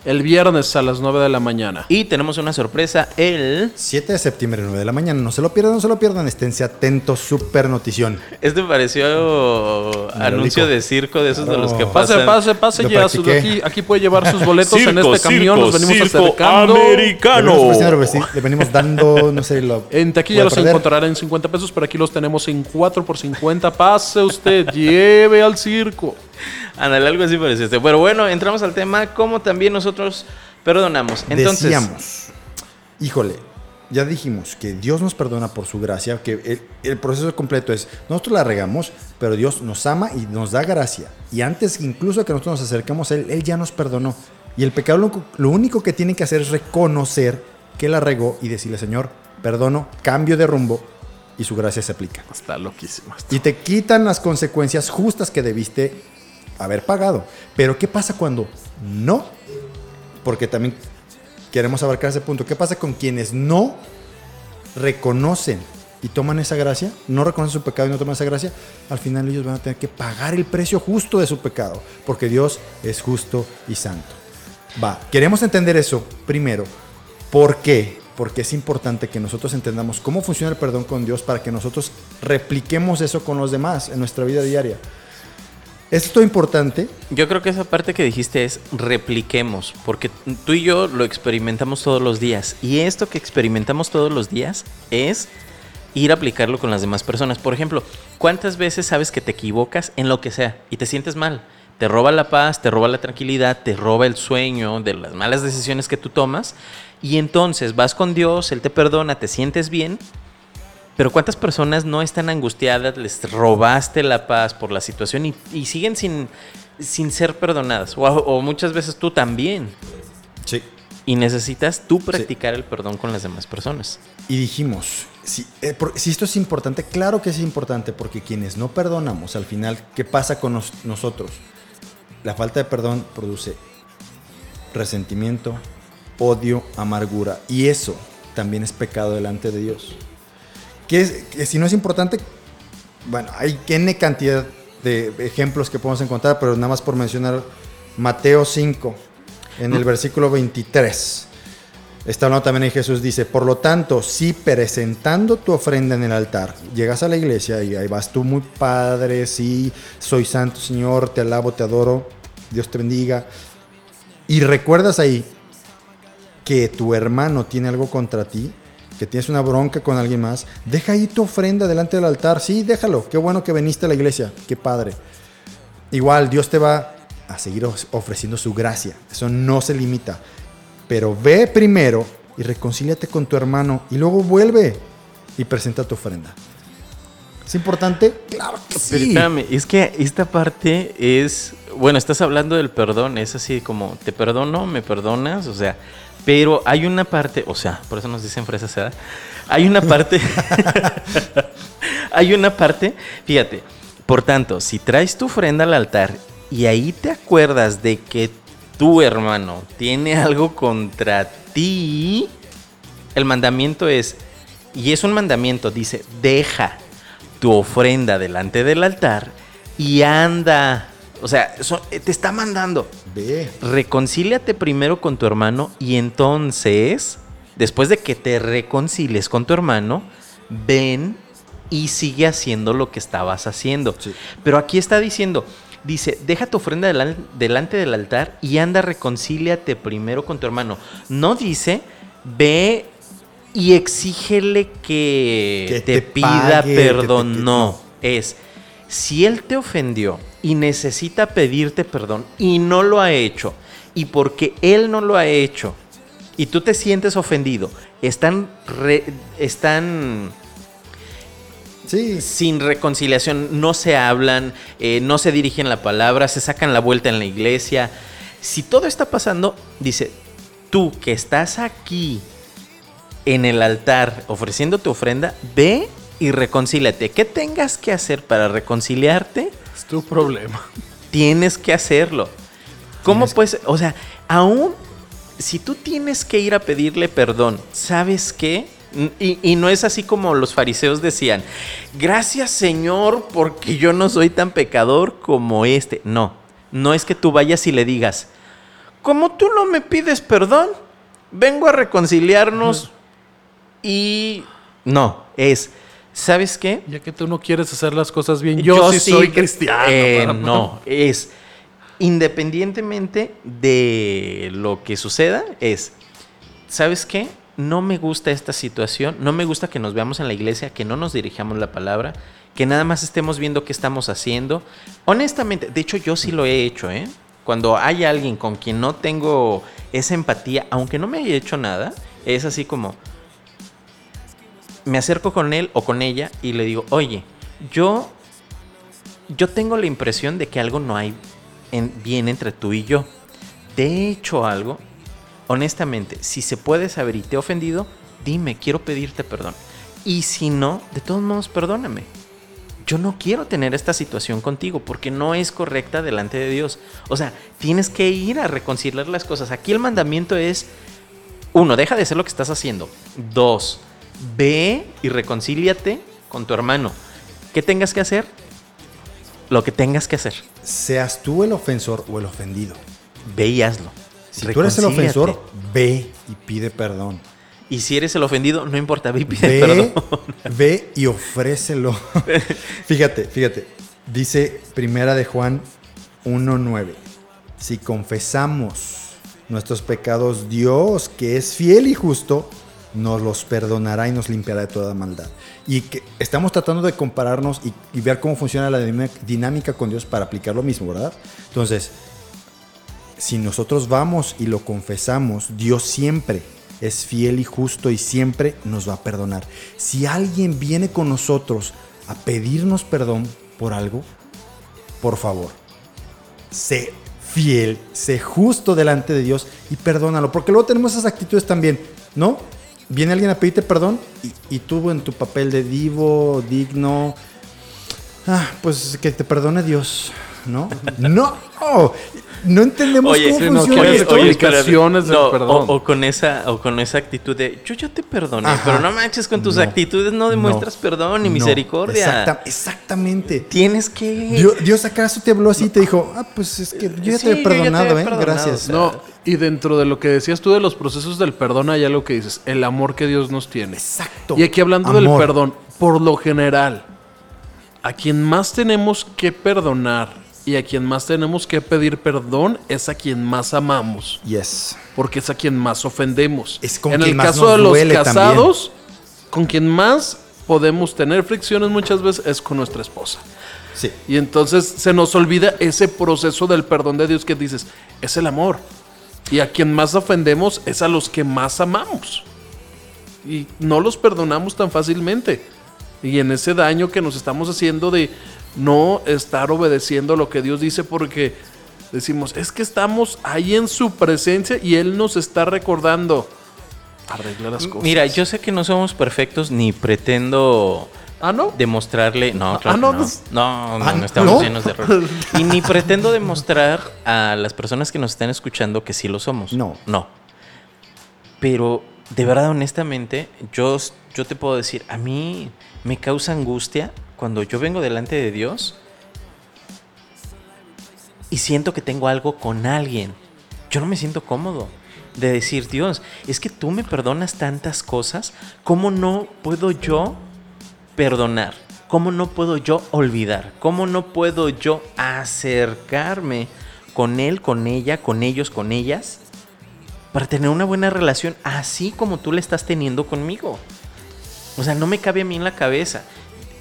[SPEAKER 4] el viernes a las 9 de la mañana.
[SPEAKER 5] y tenemos una sorpresa el
[SPEAKER 3] 7 de septiembre, 9 de la mañana. No se lo pierdan, no se lo pierdan. Esténse atentos, super notición.
[SPEAKER 5] Este me pareció anuncio de circo de esos de los que
[SPEAKER 4] Pase,
[SPEAKER 5] pasan.
[SPEAKER 4] pase, pase
[SPEAKER 3] Lo
[SPEAKER 4] ya. su- aquí, aquí puede llevar sus boletos en
[SPEAKER 5] Circo,
[SPEAKER 4] este camión.
[SPEAKER 5] circo,
[SPEAKER 4] Nos venimos
[SPEAKER 5] circo
[SPEAKER 4] acercando.
[SPEAKER 5] Americano.
[SPEAKER 3] ofreciendo, le venimos dando, no sé, lo.
[SPEAKER 4] En taquilla los
[SPEAKER 3] perder.
[SPEAKER 4] encontrarán en 50 pesos, pero aquí los tenemos en 4 por 50. Pase usted, lleve al circo.
[SPEAKER 5] Ándale, algo así parece este. Pero bueno, entramos al tema como también nosotros perdonamos. Entonces,
[SPEAKER 3] Decíamos, híjole, ya dijimos que Dios nos perdona por su gracia, que el, el proceso completo es, nosotros la regamos, pero Dios nos ama y nos da gracia. Y antes incluso que nosotros nos acercamos a Él, Él ya nos perdonó. Y el pecado lo, lo único que tiene que hacer es reconocer que la regó y decirle, Señor, perdono, cambio de rumbo y su gracia se aplica.
[SPEAKER 4] Está loquísimo. esto.
[SPEAKER 3] Y te quitan las consecuencias justas que debiste haber pagado. Pero ¿qué pasa cuando no? Porque también queremos abarcar ese punto. ¿Qué pasa con quienes no reconocen y toman esa gracia? No reconocen su pecado y no toman esa gracia. Al final ellos van a tener que pagar el precio justo de su pecado. Porque Dios es justo y santo. Va, queremos entender eso primero. ¿Por qué? Porque es importante que nosotros entendamos cómo funciona el perdón con Dios para que nosotros repliquemos eso con los demás en nuestra vida diaria. Esto es importante.
[SPEAKER 5] yo creo que esa parte que dijiste es repliquemos, porque tú y yo lo experimentamos todos los días. Y esto que experimentamos todos los días es ir a aplicarlo con las demás personas. Por ejemplo, ¿cuántas veces sabes que te equivocas en lo que sea y te sientes mal? Te roba la paz, te roba la tranquilidad, te roba el sueño de las malas decisiones que tú tomas. Y entonces vas con Dios, Él te perdona, te sientes bien. Pero ¿cuántas personas no están angustiadas, les robaste la paz por la situación y, y siguen sin, sin ser perdonadas? O, o muchas veces tú también.
[SPEAKER 3] Sí.
[SPEAKER 5] Y necesitas tú practicar el perdón con las demás personas.
[SPEAKER 3] Y dijimos, si, eh, por- si esto es importante, claro que es importante, porque quienes no perdonamos, al final, ¿qué pasa con nos- nosotros? La falta de perdón produce resentimiento, odio, amargura. Y eso también es pecado delante de Dios. Que, es, que si no es importante, bueno, hay N cantidad de ejemplos que podemos encontrar, pero nada más por mencionar Mateo 5, en el versículo 23. Está hablando también ahí Jesús dice, por lo tanto, si presentando tu ofrenda en el altar, llegas a la iglesia y ahí vas tú muy padre, sí, soy santo Señor, te alabo, te adoro, Dios te bendiga, y recuerdas ahí que tu hermano tiene algo contra ti, que tienes una bronca con alguien más, deja ahí tu ofrenda delante del altar, sí, déjalo, qué bueno que viniste a la iglesia, qué padre. Igual Dios te va a seguir of- ofreciendo su gracia, eso no se limita. Pero ve primero y reconcíliate con tu hermano y luego vuelve y presenta tu ofrenda. ¿Es importante? Claro que
[SPEAKER 5] Pero
[SPEAKER 3] sí.
[SPEAKER 5] espérame, es que esta parte es, bueno, estás hablando del perdón, es así como, te perdono, me perdonas, o sea, pero hay una parte, o sea, por eso nos dicen fresas, ¿verdad? Hay una parte, hay una parte, fíjate, por tanto, si traes tu ofrenda al altar y ahí te acuerdas de que tu hermano tiene algo contra ti, el mandamiento es, y es un mandamiento, dice, deja tu ofrenda delante del altar y anda. O sea, eh, te está mandando.
[SPEAKER 3] Ve.
[SPEAKER 5] Reconcíliate primero con tu hermano y entonces, después de que te reconcilies con tu hermano, ven y sigue haciendo lo que estabas haciendo.
[SPEAKER 3] Sí.
[SPEAKER 5] Pero aquí está diciendo, dice, deja tu ofrenda delan- delante del altar y anda, reconcíliate primero con tu hermano. No dice, ve y exígele que,
[SPEAKER 3] Que
[SPEAKER 5] te,
[SPEAKER 3] te
[SPEAKER 5] pida
[SPEAKER 3] pague, que te-
[SPEAKER 5] perdón. no. es, Si él te ofendió y necesita pedirte perdón y no lo ha hecho, y porque él no lo ha hecho, y tú te sientes ofendido, están, re- están
[SPEAKER 3] Sí,
[SPEAKER 5] sin reconciliación, no se hablan, eh, no se dirigen la palabra, se sacan la vuelta en la iglesia. Si todo está pasando, dice, tú que estás aquí en el altar ofreciendo tu ofrenda, ve y reconcíliate. ¿Qué tengas que hacer para reconciliarte?
[SPEAKER 4] Es tu problema.
[SPEAKER 5] tienes que hacerlo. ¿Cómo puedes? O sea, aún si tú tienes que ir a pedirle perdón, ¿sabes qué? Y, y no es así como los fariseos decían, gracias Señor porque yo no soy tan pecador como este. No, no es que tú vayas y le digas, como tú no me pides perdón, vengo a reconciliarnos y... No, es, ¿sabes qué?
[SPEAKER 4] Ya que tú no quieres hacer las cosas bien, yo, sí, soy cristiano.
[SPEAKER 5] eh, no, es independientemente de lo que suceda, es, ¿sabes qué? No me gusta esta situación, no me gusta que nos veamos en la iglesia, que no nos dirijamos la palabra, que nada más estemos viendo qué estamos haciendo. Honestamente, de hecho yo sí lo he hecho, ¿eh? Cuando hay alguien con quien no tengo esa empatía, aunque no me haya hecho nada, es así como, me acerco con él o con ella y le digo, oye, yo, yo tengo la impresión de que algo no hay en- bien entre tú y yo. He hecho algo, honestamente, si se puede saber y te he ofendido, dime, quiero pedirte perdón. Y si no, de todos modos, perdóname. Yo no quiero tener esta situación contigo porque no es correcta delante de Dios. O sea, tienes que ir a reconciliar las cosas. Aquí el mandamiento es, uno, deja de hacer lo que estás haciendo. Dos, ve y reconcíliate con tu hermano. ¿Qué tengas que hacer? Lo que tengas que hacer.
[SPEAKER 3] seas tú el ofensor o el ofendido.
[SPEAKER 5] Ve y hazlo.
[SPEAKER 3] Si tú eres el ofensor, ve y pide perdón.
[SPEAKER 5] Y si eres el ofendido, no importa, ve y pide
[SPEAKER 3] Ve,
[SPEAKER 5] perdón.
[SPEAKER 3] ve y ofrécelo. fíjate, fíjate. Dice Primera de Juan 1.9. Si confesamos nuestros pecados, Dios, que es fiel y justo, nos los perdonará y nos limpiará de toda maldad. Y que estamos tratando de compararnos y, y ver cómo funciona la dinámica con Dios para aplicar lo mismo, ¿verdad? Entonces, si nosotros vamos y lo confesamos, Dios siempre es fiel y justo y siempre nos va a perdonar. Si alguien viene con nosotros a pedirnos perdón por algo, por favor, sé fiel, sé justo delante de Dios y perdónalo. Porque luego tenemos esas actitudes también, ¿no? Viene alguien a pedirte perdón y, y tú en tu papel de divo, digno, ah, pues que te perdone Dios, ¿no? no, no entendemos
[SPEAKER 5] Oye,
[SPEAKER 3] cómo
[SPEAKER 4] no,
[SPEAKER 3] funciona
[SPEAKER 4] ¿cuáles
[SPEAKER 3] esto.
[SPEAKER 4] oye, explicaciones del
[SPEAKER 5] No,
[SPEAKER 4] perdón.
[SPEAKER 5] O, o con esa, o con esa actitud de yo ya te perdoné,
[SPEAKER 3] Ajá.
[SPEAKER 5] pero no manches con tus
[SPEAKER 3] No.
[SPEAKER 5] actitudes, no demuestras
[SPEAKER 3] No,
[SPEAKER 5] perdón ni
[SPEAKER 3] no,
[SPEAKER 5] misericordia.
[SPEAKER 3] exacta- exactamente.
[SPEAKER 5] Tienes que.
[SPEAKER 3] Dios, Dios acaso te habló así y te dijo, ah, pues es que yo ya
[SPEAKER 5] Sí,
[SPEAKER 3] te he
[SPEAKER 5] te
[SPEAKER 3] perdonado,
[SPEAKER 5] he
[SPEAKER 3] ¿eh?
[SPEAKER 5] perdonado,
[SPEAKER 3] Gracias.
[SPEAKER 5] o sea,
[SPEAKER 4] No, y dentro de lo que decías tú de los procesos del perdón, hay algo que dices, el amor que Dios nos tiene.
[SPEAKER 3] Exacto.
[SPEAKER 4] Y aquí hablando del perdón, por lo general, a quien más tenemos que perdonar y a quien más tenemos que pedir perdón es a quien más amamos,
[SPEAKER 3] Yes.
[SPEAKER 4] porque es a quien más ofendemos.
[SPEAKER 3] Es con
[SPEAKER 4] en
[SPEAKER 3] quien
[SPEAKER 4] el
[SPEAKER 3] más
[SPEAKER 4] caso
[SPEAKER 3] nos
[SPEAKER 4] de los
[SPEAKER 3] duele
[SPEAKER 4] casados, con quien más podemos tener fricciones muchas veces es con nuestra esposa.
[SPEAKER 3] Sí.
[SPEAKER 4] Y entonces se nos olvida ese proceso del perdón de Dios que dices, es el amor. Y a quien más ofendemos es a los que más amamos. Y no los perdonamos tan fácilmente. Y en ese daño que nos estamos haciendo de no estar obedeciendo lo que Dios dice porque decimos, es que estamos ahí en su presencia y Él nos está recordando. Arregla las cosas.
[SPEAKER 5] Mira, yo sé que no somos perfectos ni pretendo
[SPEAKER 4] Ah, ¿no?
[SPEAKER 5] demostrarle. No,
[SPEAKER 4] Ah,
[SPEAKER 5] claro
[SPEAKER 4] no,
[SPEAKER 5] que
[SPEAKER 4] no.
[SPEAKER 5] no. No, no,
[SPEAKER 3] Ah,
[SPEAKER 5] no estamos
[SPEAKER 3] ¿no?
[SPEAKER 5] llenos de errores. Y ni pretendo demostrar a las personas que nos están escuchando que sí lo somos.
[SPEAKER 3] No.
[SPEAKER 5] No. Pero de verdad, honestamente, yo, yo te puedo decir, a mí me causa angustia cuando yo vengo delante de Dios y siento que tengo algo con alguien. Yo no me siento cómodo de decir, Dios, es que tú me perdonas tantas cosas, ¿cómo no puedo yo perdonar? ¿Cómo no puedo yo olvidar? ¿Cómo no puedo yo acercarme con él, con ella, con ellos, con ellas? Para tener una buena relación así como tú la estás teniendo conmigo. O sea, no me cabe a mí en la cabeza.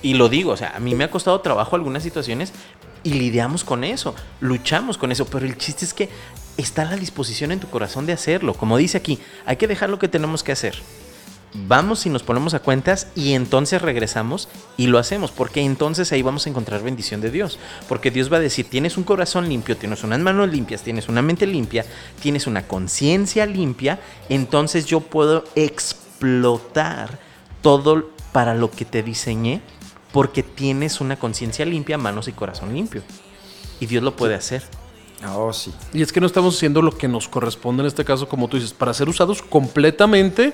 [SPEAKER 5] Y lo digo, o sea, a mí me ha costado trabajo algunas situaciones y lidiamos con eso, luchamos con eso, pero el chiste es que está la disposición en tu corazón de hacerlo. Como dice aquí, hay que dejar lo que tenemos que hacer. Vamos y nos ponemos a cuentas y entonces regresamos y lo hacemos, porque entonces ahí vamos a encontrar bendición de Dios. Porque Dios va a decir, tienes un corazón limpio, tienes unas manos limpias, tienes una mente limpia, tienes una conciencia limpia, entonces yo puedo explotar todo para lo que te diseñé, porque tienes una conciencia limpia, manos y corazón limpio. Y Dios lo puede hacer.
[SPEAKER 3] Oh, sí.
[SPEAKER 4] Y es que no estamos haciendo lo que nos corresponde en este caso, como tú dices, para ser usados completamente,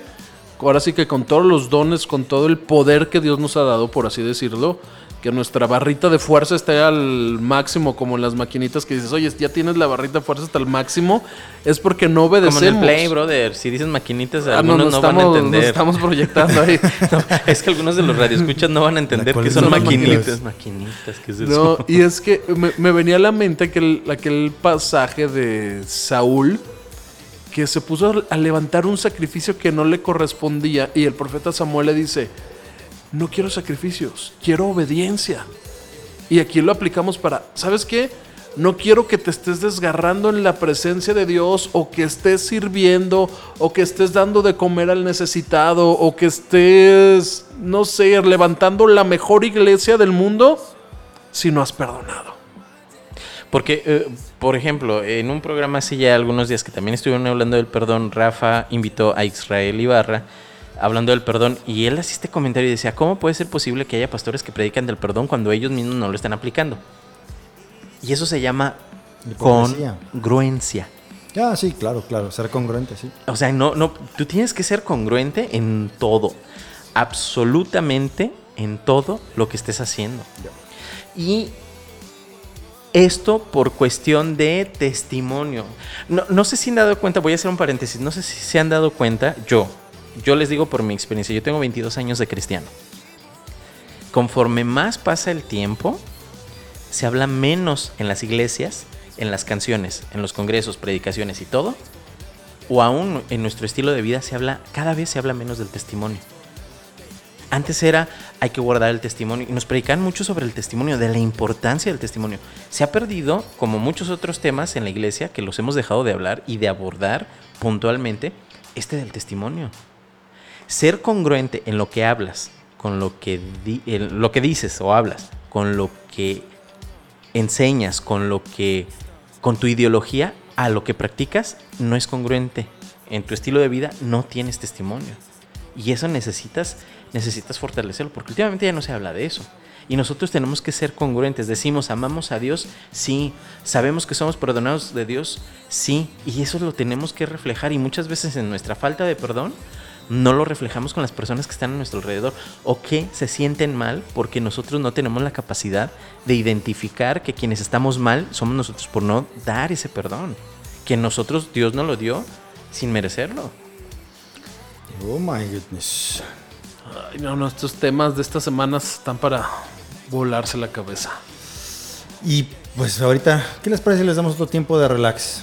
[SPEAKER 4] ahora sí que con todos los dones, con todo el poder que Dios nos ha dado, por así decirlo, que nuestra barrita de fuerza esté al máximo, como en las maquinitas que dices, oye, ya tienes la barrita de fuerza hasta el máximo, es porque no
[SPEAKER 5] Como
[SPEAKER 4] obedecemos.
[SPEAKER 5] en el Play, brother. Si dices maquinitas,
[SPEAKER 4] Ah, no,
[SPEAKER 5] algunos
[SPEAKER 4] nos
[SPEAKER 5] no, van a entender.
[SPEAKER 4] nos estamos proyectando ahí.
[SPEAKER 5] No, es que algunos de los radioescuchas no van a entender
[SPEAKER 3] ¿cuáles
[SPEAKER 5] que son maquinitas. Maquinitas, ¿qué es
[SPEAKER 4] No,
[SPEAKER 5] eso?
[SPEAKER 4] y es que me, me venía a la mente aquel, aquel pasaje de Saúl que se puso a levantar un sacrificio que no le correspondía y el profeta Samuel le dice, no quiero sacrificios, quiero obediencia. Y aquí lo aplicamos para, ¿sabes qué? No quiero que te estés desgarrando en la presencia de Dios o que estés sirviendo o que estés dando de comer al necesitado o que estés, no sé, levantando la mejor iglesia del mundo si no has perdonado.
[SPEAKER 5] Porque, eh, por ejemplo, en un programa hace ya algunos días que también estuvieron hablando del perdón, Rafa invitó a Israel Ibarra hablando del perdón y él hacía este comentario y decía, ¿cómo puede ser posible que haya pastores que predican del perdón cuando ellos mismos no lo están aplicando? Y eso se llama
[SPEAKER 3] Hipocresía.
[SPEAKER 5] congruencia.
[SPEAKER 3] Ah, sí, claro, claro. Ser congruente, sí.
[SPEAKER 5] O sea, no, no, tú tienes que ser congruente en todo, absolutamente en todo lo que estés haciendo. Y esto por cuestión de testimonio. No, no sé si han dado cuenta, voy a hacer un paréntesis, no sé si se han dado cuenta, yo, yo les digo por mi experiencia, yo tengo 22 años de cristiano. Conforme más pasa el tiempo, se habla menos en las iglesias, en las canciones, en los congresos, predicaciones y todo, o aún en nuestro estilo de vida se habla, cada vez se habla menos del testimonio. Antes era, hay que guardar el testimonio. Y nos predican mucho sobre el testimonio, de la importancia del testimonio. Se ha perdido, como muchos otros temas en la iglesia, que los hemos dejado de hablar y de abordar puntualmente, este del testimonio. Ser congruente en lo que hablas, con lo que, lo que dices o hablas, con lo que enseñas, con lo que, con tu ideología, a lo que practicas, no es congruente. En tu estilo de vida no tienes testimonio. Y eso necesitas, necesitas fortalecerlo, porque últimamente ya no se habla de eso. Y nosotros tenemos que ser congruentes. Decimos, amamos a Dios, sí. Sabemos que somos perdonados de Dios, sí. Y eso lo tenemos que reflejar. Y muchas veces en nuestra falta de perdón, no lo reflejamos con las personas que están a nuestro alrededor o que se sienten mal porque nosotros no tenemos la capacidad de identificar que quienes estamos mal somos nosotros por no dar ese perdón. Que nosotros Dios nos lo dio sin merecerlo.
[SPEAKER 3] Oh my goodness.
[SPEAKER 4] Ay, no, no, estos temas de estas semanas están para volarse la cabeza.
[SPEAKER 3] Y pues ahorita, ¿qué les parece si les damos otro tiempo de relax?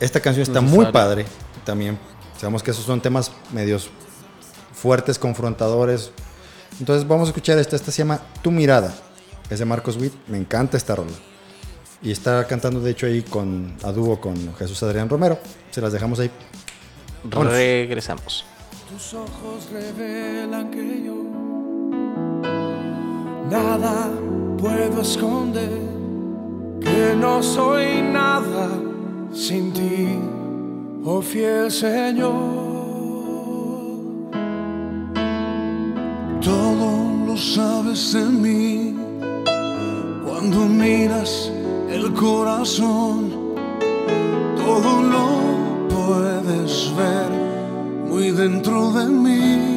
[SPEAKER 3] Esta canción está muy padre. También sabemos que esos son temas medios fuertes, confrontadores. Entonces vamos a escuchar esta. Esta se llama Tu mirada. Es de Marcos Witt. Me encanta esta rola. Y está cantando de hecho ahí con a dúo con Jesús Adrián Romero. Se las dejamos ahí. Vámonos.
[SPEAKER 5] Regresamos.
[SPEAKER 2] Tus ojos revelan que yo nada puedo esconder, que no soy nada sin ti, oh fiel Señor. Todo lo sabes de mí cuando miras el corazón, todo lo puedes ver muy dentro de mí.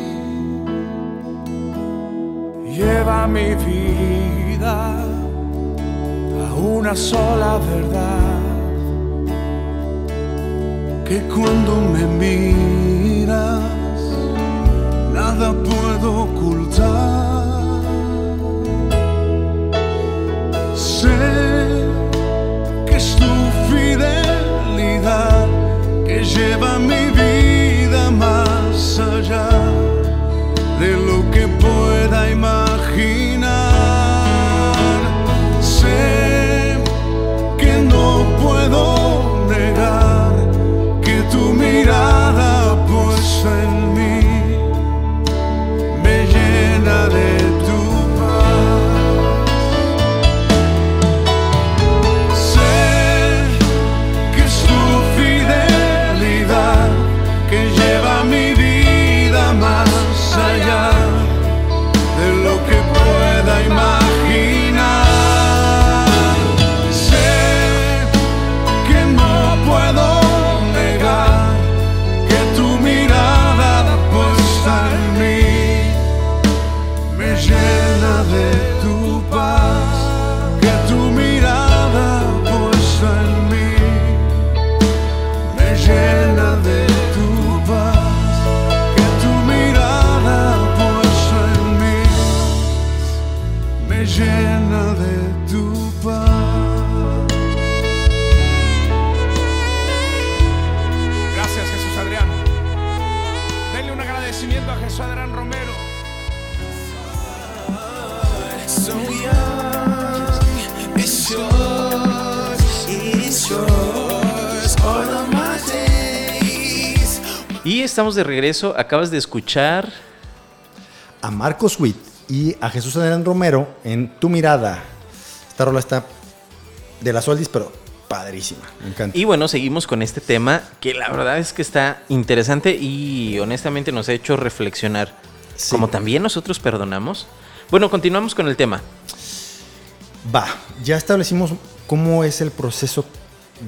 [SPEAKER 2] Lleva mi vida a una sola verdad. Que cuando me miras, nada puedo ocultar.
[SPEAKER 5] Estamos de regreso. Acabas de escuchar.
[SPEAKER 3] A Marcos Witt y a Jesús Adrián Romero en Tu Mirada. Esta rola está de las Soldis, pero padrísima. Me encanta.
[SPEAKER 5] Y bueno, seguimos con este tema que la verdad es que está interesante y honestamente nos ha hecho reflexionar.
[SPEAKER 3] Sí.
[SPEAKER 5] Como también nosotros perdonamos. Bueno, continuamos con el tema.
[SPEAKER 3] Va, ya establecimos cómo es el proceso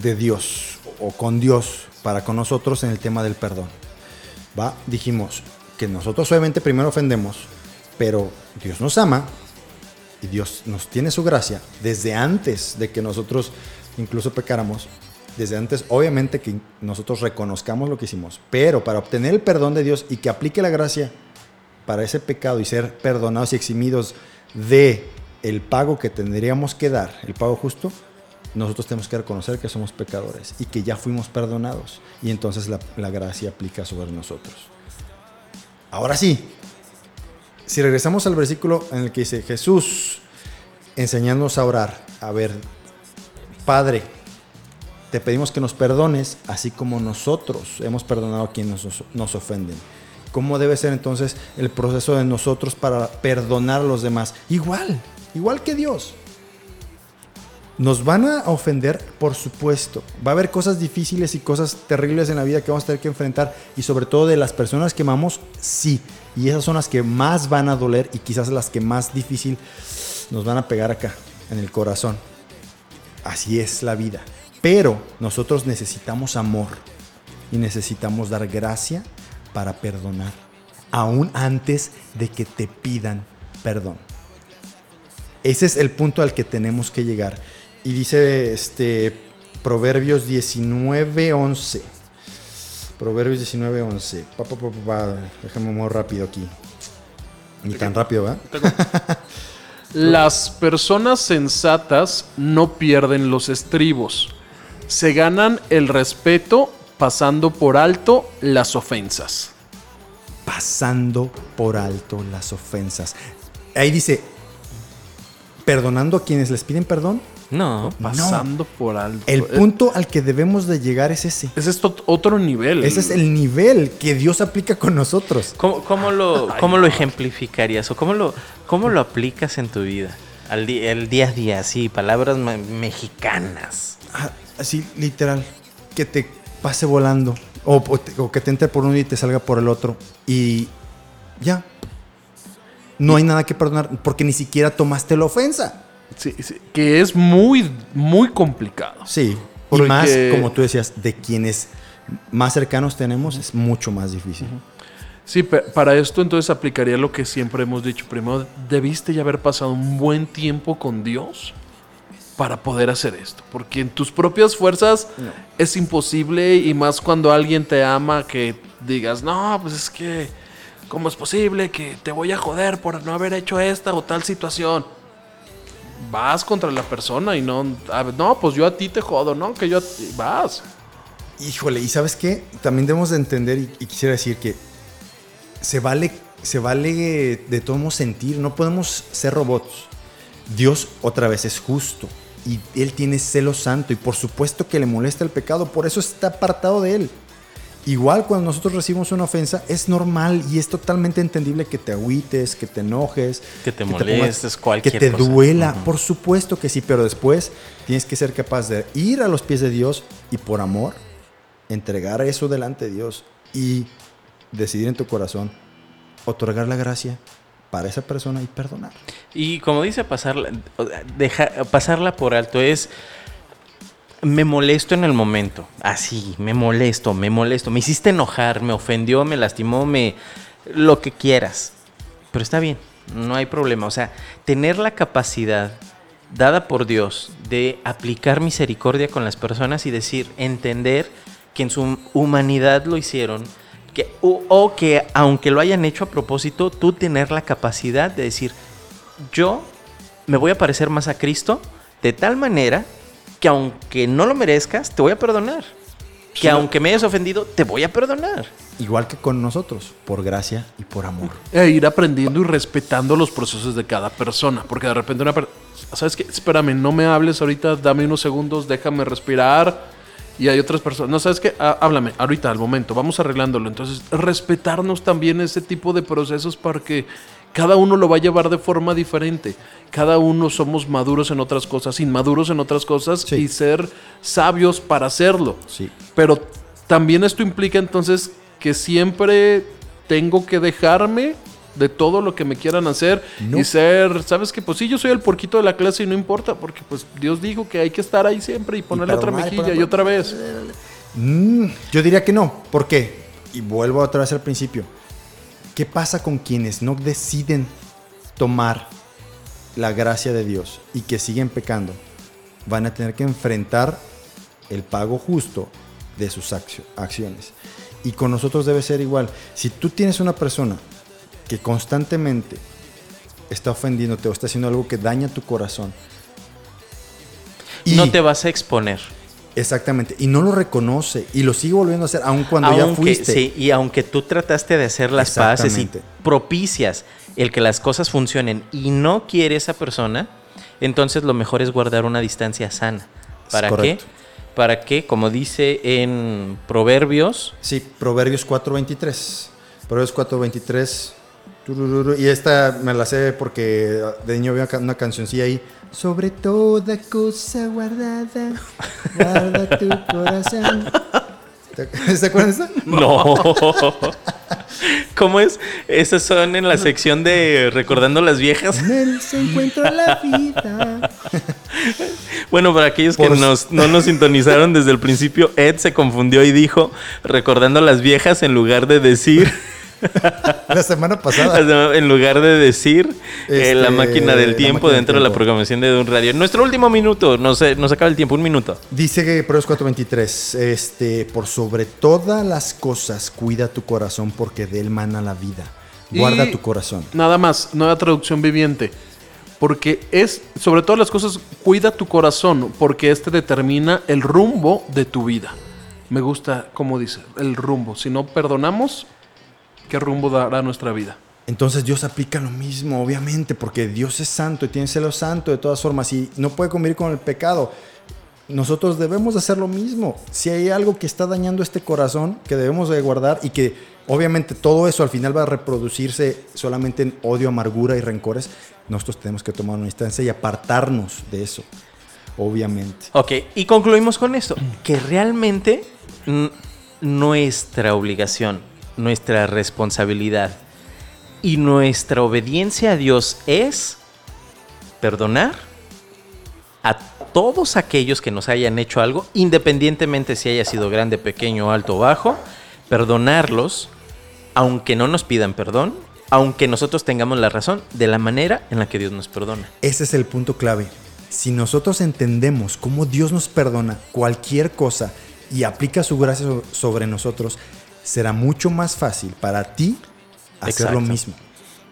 [SPEAKER 3] de Dios o con Dios para con nosotros en el tema del perdón. Va, dijimos que nosotros obviamente primero ofendemos, pero Dios nos ama y Dios nos tiene su gracia desde antes de que nosotros incluso pecáramos. Desde antes, obviamente que nosotros reconozcamos lo que hicimos, pero para obtener el perdón de Dios y que aplique la gracia para ese pecado y ser perdonados y eximidos de el pago que tendríamos que dar, el pago justo, nosotros tenemos que reconocer que somos pecadores y que ya fuimos perdonados. Y entonces la, gracia aplica sobre nosotros. Ahora sí, si regresamos al versículo en el que dice Jesús enseñándonos a orar, a ver, Padre, te pedimos que nos perdones, así como nosotros hemos perdonado a quienes nos ofenden. ¿Cómo debe ser entonces el proceso de nosotros para perdonar a los demás? Igual, igual que Dios. Nos van a ofender, por supuesto. Va a haber cosas difíciles y cosas terribles en la vida que vamos a tener que enfrentar. Y sobre todo de las personas que amamos, sí. Y esas son las que más van a doler y quizás las que más difícil nos van a pegar acá, en el corazón. Así es la vida. Pero nosotros necesitamos amor y necesitamos dar gracia para perdonar, aún antes de que te pidan perdón. Ese es el punto al que tenemos que llegar. Y dice este Proverbios 19:11. Proverbios 19:11. Pa, pa, pa, pa, pa. Déjame muy rápido aquí. Ni tan rápido, ¿verdad?
[SPEAKER 4] Las personas sensatas no pierden los estribos. Se ganan el respeto pasando por alto las ofensas.
[SPEAKER 3] Pasando por alto las ofensas. Ahí dice, perdonando a quienes les piden perdón.
[SPEAKER 5] No.
[SPEAKER 4] Pasando por alto.
[SPEAKER 3] El
[SPEAKER 4] Eh,
[SPEAKER 3] punto al que debemos de llegar es ese.
[SPEAKER 4] Ese es otro nivel.
[SPEAKER 3] Ese es el nivel que Dios aplica con nosotros.
[SPEAKER 5] ¿Cómo, cómo lo, cómo lo ejemplificarías o cómo lo, cómo lo aplicas en tu vida? Al el día a día, sí, palabras mexicanas.
[SPEAKER 3] Ah, Así, literal. Que te pase volando. O, o te- o que te entre por uno y te salga por el otro. Y ya. No hay nada que perdonar porque ni siquiera tomaste la ofensa.
[SPEAKER 4] Sí, sí, que es muy, muy complicado.
[SPEAKER 3] Sí.
[SPEAKER 4] Porque-
[SPEAKER 3] Y más, como tú decías, de quienes más cercanos tenemos es mucho más difícil.
[SPEAKER 4] Sí, para esto entonces aplicaría lo que siempre hemos dicho. Primero, debiste ya haber pasado un buen tiempo con Dios para poder hacer esto. Porque en tus propias fuerzas es imposible y más cuando alguien te ama que digas, no, pues es que, ¿cómo es posible que te voy a joder por no haber hecho esta o tal situación? Vas contra la persona y no, no, pues yo a ti te jodo, ¿no? Que yo a ti, vas.
[SPEAKER 3] Híjole, y sabes qué? También debemos de entender, y, quisiera decir que se vale, se vale de modos sentir, no podemos ser robots. Dios otra vez es justo y Él tiene celo santo y por supuesto que le molesta el pecado, por eso está apartado de Él. Igual cuando nosotros recibimos una ofensa, es normal y es totalmente entendible que te agüites, que te enojes,
[SPEAKER 5] Que te molestes, cualquier
[SPEAKER 3] que te
[SPEAKER 5] cosa.
[SPEAKER 3] duela. Por supuesto que sí, pero después tienes que ser capaz de ir a los pies de Dios y por amor entregar eso delante de Dios y decidir en tu corazón otorgar la gracia para esa persona y perdonar.
[SPEAKER 5] Y como dice, pasarla, deja- pasarla por alto es. Me molesto en el momento. Así, me molesto, me molesto. Me hiciste enojar, me ofendió, me lastimó, me. Lo que quieras. Pero está bien, no hay problema. O sea, tener la capacidad dada por Dios de aplicar misericordia con las personas y decir, entender que en su humanidad lo hicieron, que, o, o que aunque lo hayan hecho a propósito, tú tener la capacidad de decir, yo me voy a parecer más a Cristo de tal manera que aunque no lo merezcas, te voy a perdonar. Que aunque me hayas ofendido, te voy a perdonar.
[SPEAKER 3] Igual que con nosotros, por gracia y por amor.
[SPEAKER 4] E ir aprendiendo y respetando los procesos de cada persona. Porque de repente una persona, ¿sabes qué? Espérame, no me hables ahorita, dame unos segundos, déjame respirar. Y hay otras personas, no sabes qué, háblame, ahorita, al momento, vamos arreglándolo. Entonces, respetarnos también ese tipo de procesos para que cada uno lo va a llevar de forma diferente. Cada uno somos maduros en otras cosas, inmaduros en otras cosas
[SPEAKER 3] Sí.
[SPEAKER 4] y ser sabios para hacerlo.
[SPEAKER 3] Sí.
[SPEAKER 4] Pero también esto implica entonces que siempre tengo que dejarme de todo lo que me quieran hacer
[SPEAKER 3] No.
[SPEAKER 4] y ser, ¿sabes qué? Pues sí, yo soy el porquito de la clase y no importa, porque pues Dios dijo que hay que estar ahí siempre y ponerle otra mejilla y otra vez.
[SPEAKER 3] Mm, yo diría que no. ¿Por qué? Y vuelvo otra vez al principio. ¿Qué pasa con quienes no deciden tomar la gracia de Dios y que siguen pecando? Van a tener que enfrentar el pago justo de sus accio- acciones. Y con nosotros debe ser igual. Si tú tienes una persona que constantemente está ofendiéndote o está haciendo algo que daña tu corazón, y-
[SPEAKER 5] No te vas a exponer.
[SPEAKER 3] Exactamente. Y no lo reconoce y lo sigue volviendo a hacer, aun cuando ya fuiste.
[SPEAKER 5] Sí, y aunque tú trataste de hacer las paces y propicias el que las cosas funcionen y no quiere esa persona, entonces lo mejor es guardar una distancia sana. ¿Para qué? Para que, como dice en Proverbios,
[SPEAKER 3] Sí, Proverbios 4.23. Proverbios 4.23. turururu, Y esta me la sé porque de niño había una cancioncilla ahí. Sobre toda cosa guardada, guarda tu corazón. ¿Te ¿Se acuerdan de esa?
[SPEAKER 5] No. ¿Cómo es? Esas son en la sección de Recordando las viejas.
[SPEAKER 3] En él se encuentra la vida.
[SPEAKER 5] Bueno, para aquellos que nos- no nos sintonizaron desde el principio, Ed se confundió y dijo Recordando las viejas en lugar de decir,
[SPEAKER 3] La semana pasada.
[SPEAKER 5] en lugar de decir eh,
[SPEAKER 3] Este,
[SPEAKER 5] la máquina del tiempo
[SPEAKER 3] máquina del
[SPEAKER 5] dentro de la programación de un radio. Nuestro último minuto, nos, nos acaba el tiempo, un minuto.
[SPEAKER 3] Dice que Proverbios 4:23, este, por sobre todas las cosas cuida tu corazón porque de él mana la vida. Guarda
[SPEAKER 4] Y-
[SPEAKER 3] tu corazón.
[SPEAKER 4] Nada más, nueva traducción viviente. Porque es, sobre todas las cosas, cuida tu corazón, porque este determina el rumbo de tu vida. Me gusta cómo dice, el rumbo. Si no perdonamos, ¿qué rumbo dará nuestra vida?
[SPEAKER 3] Entonces Dios aplica lo mismo, obviamente, porque Dios es santo y tiene celo santo de todas formas y no puede convivir con el pecado. Nosotros debemos de hacer lo mismo. Si hay algo que está dañando este corazón, que debemos de guardar y que obviamente todo eso al final va a reproducirse solamente en odio, amargura y rencores, nosotros tenemos que tomar una instancia y apartarnos de eso, obviamente.
[SPEAKER 5] Ok, y concluimos con esto, que realmente nuestra obligación, nuestra responsabilidad y nuestra obediencia a Dios es perdonar a todos aquellos que nos hayan hecho algo, independientemente si haya sido grande, pequeño, alto o bajo, perdonarlos, aunque no nos pidan perdón, aunque nosotros tengamos la razón, de la manera en la que Dios nos perdona.
[SPEAKER 3] Ese es el punto clave. Si nosotros entendemos cómo Dios nos perdona cualquier cosa y aplica su gracia so- sobre nosotros, será mucho más fácil para ti hacer
[SPEAKER 5] Exacto.
[SPEAKER 3] lo mismo.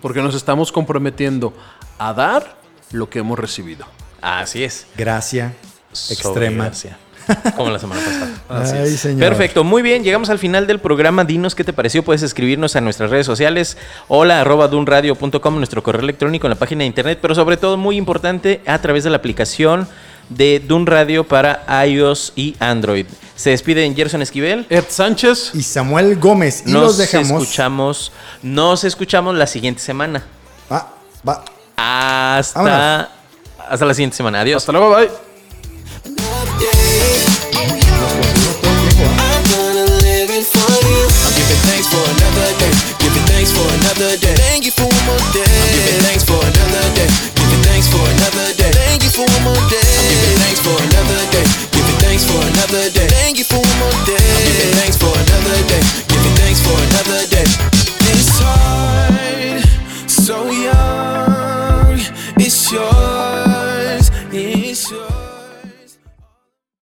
[SPEAKER 4] Porque nos estamos comprometiendo a dar lo que hemos recibido.
[SPEAKER 5] Así es.
[SPEAKER 3] Gracia
[SPEAKER 5] Sobre
[SPEAKER 3] extrema.
[SPEAKER 5] gracia. Como la semana pasada.
[SPEAKER 3] Ay, señor.
[SPEAKER 5] Perfecto, muy bien, llegamos al final del programa. Dinos qué te pareció. Puedes escribirnos a nuestras redes sociales. Hola arroba dunradio.com, nuestro correo electrónico en la página de internet, pero sobre todo, muy importante, a través de la aplicación de Doom Radio para iOS y Android. Se despiden Gerson Esquivel,
[SPEAKER 4] Ed Sánchez
[SPEAKER 3] y Samuel Gómez.
[SPEAKER 5] Nos
[SPEAKER 3] dejamos.
[SPEAKER 5] escuchamos, nos escuchamos la siguiente semana.
[SPEAKER 3] Va, va.
[SPEAKER 5] Hasta, hasta la siguiente semana. Adiós.
[SPEAKER 4] Hasta luego, bye. Thank you for one more day.
[SPEAKER 2] I'm giving thanks for another day. Giving thanks for another day. Thank you for one more day. I'm giving thanks for another day. Giving thanks for another day.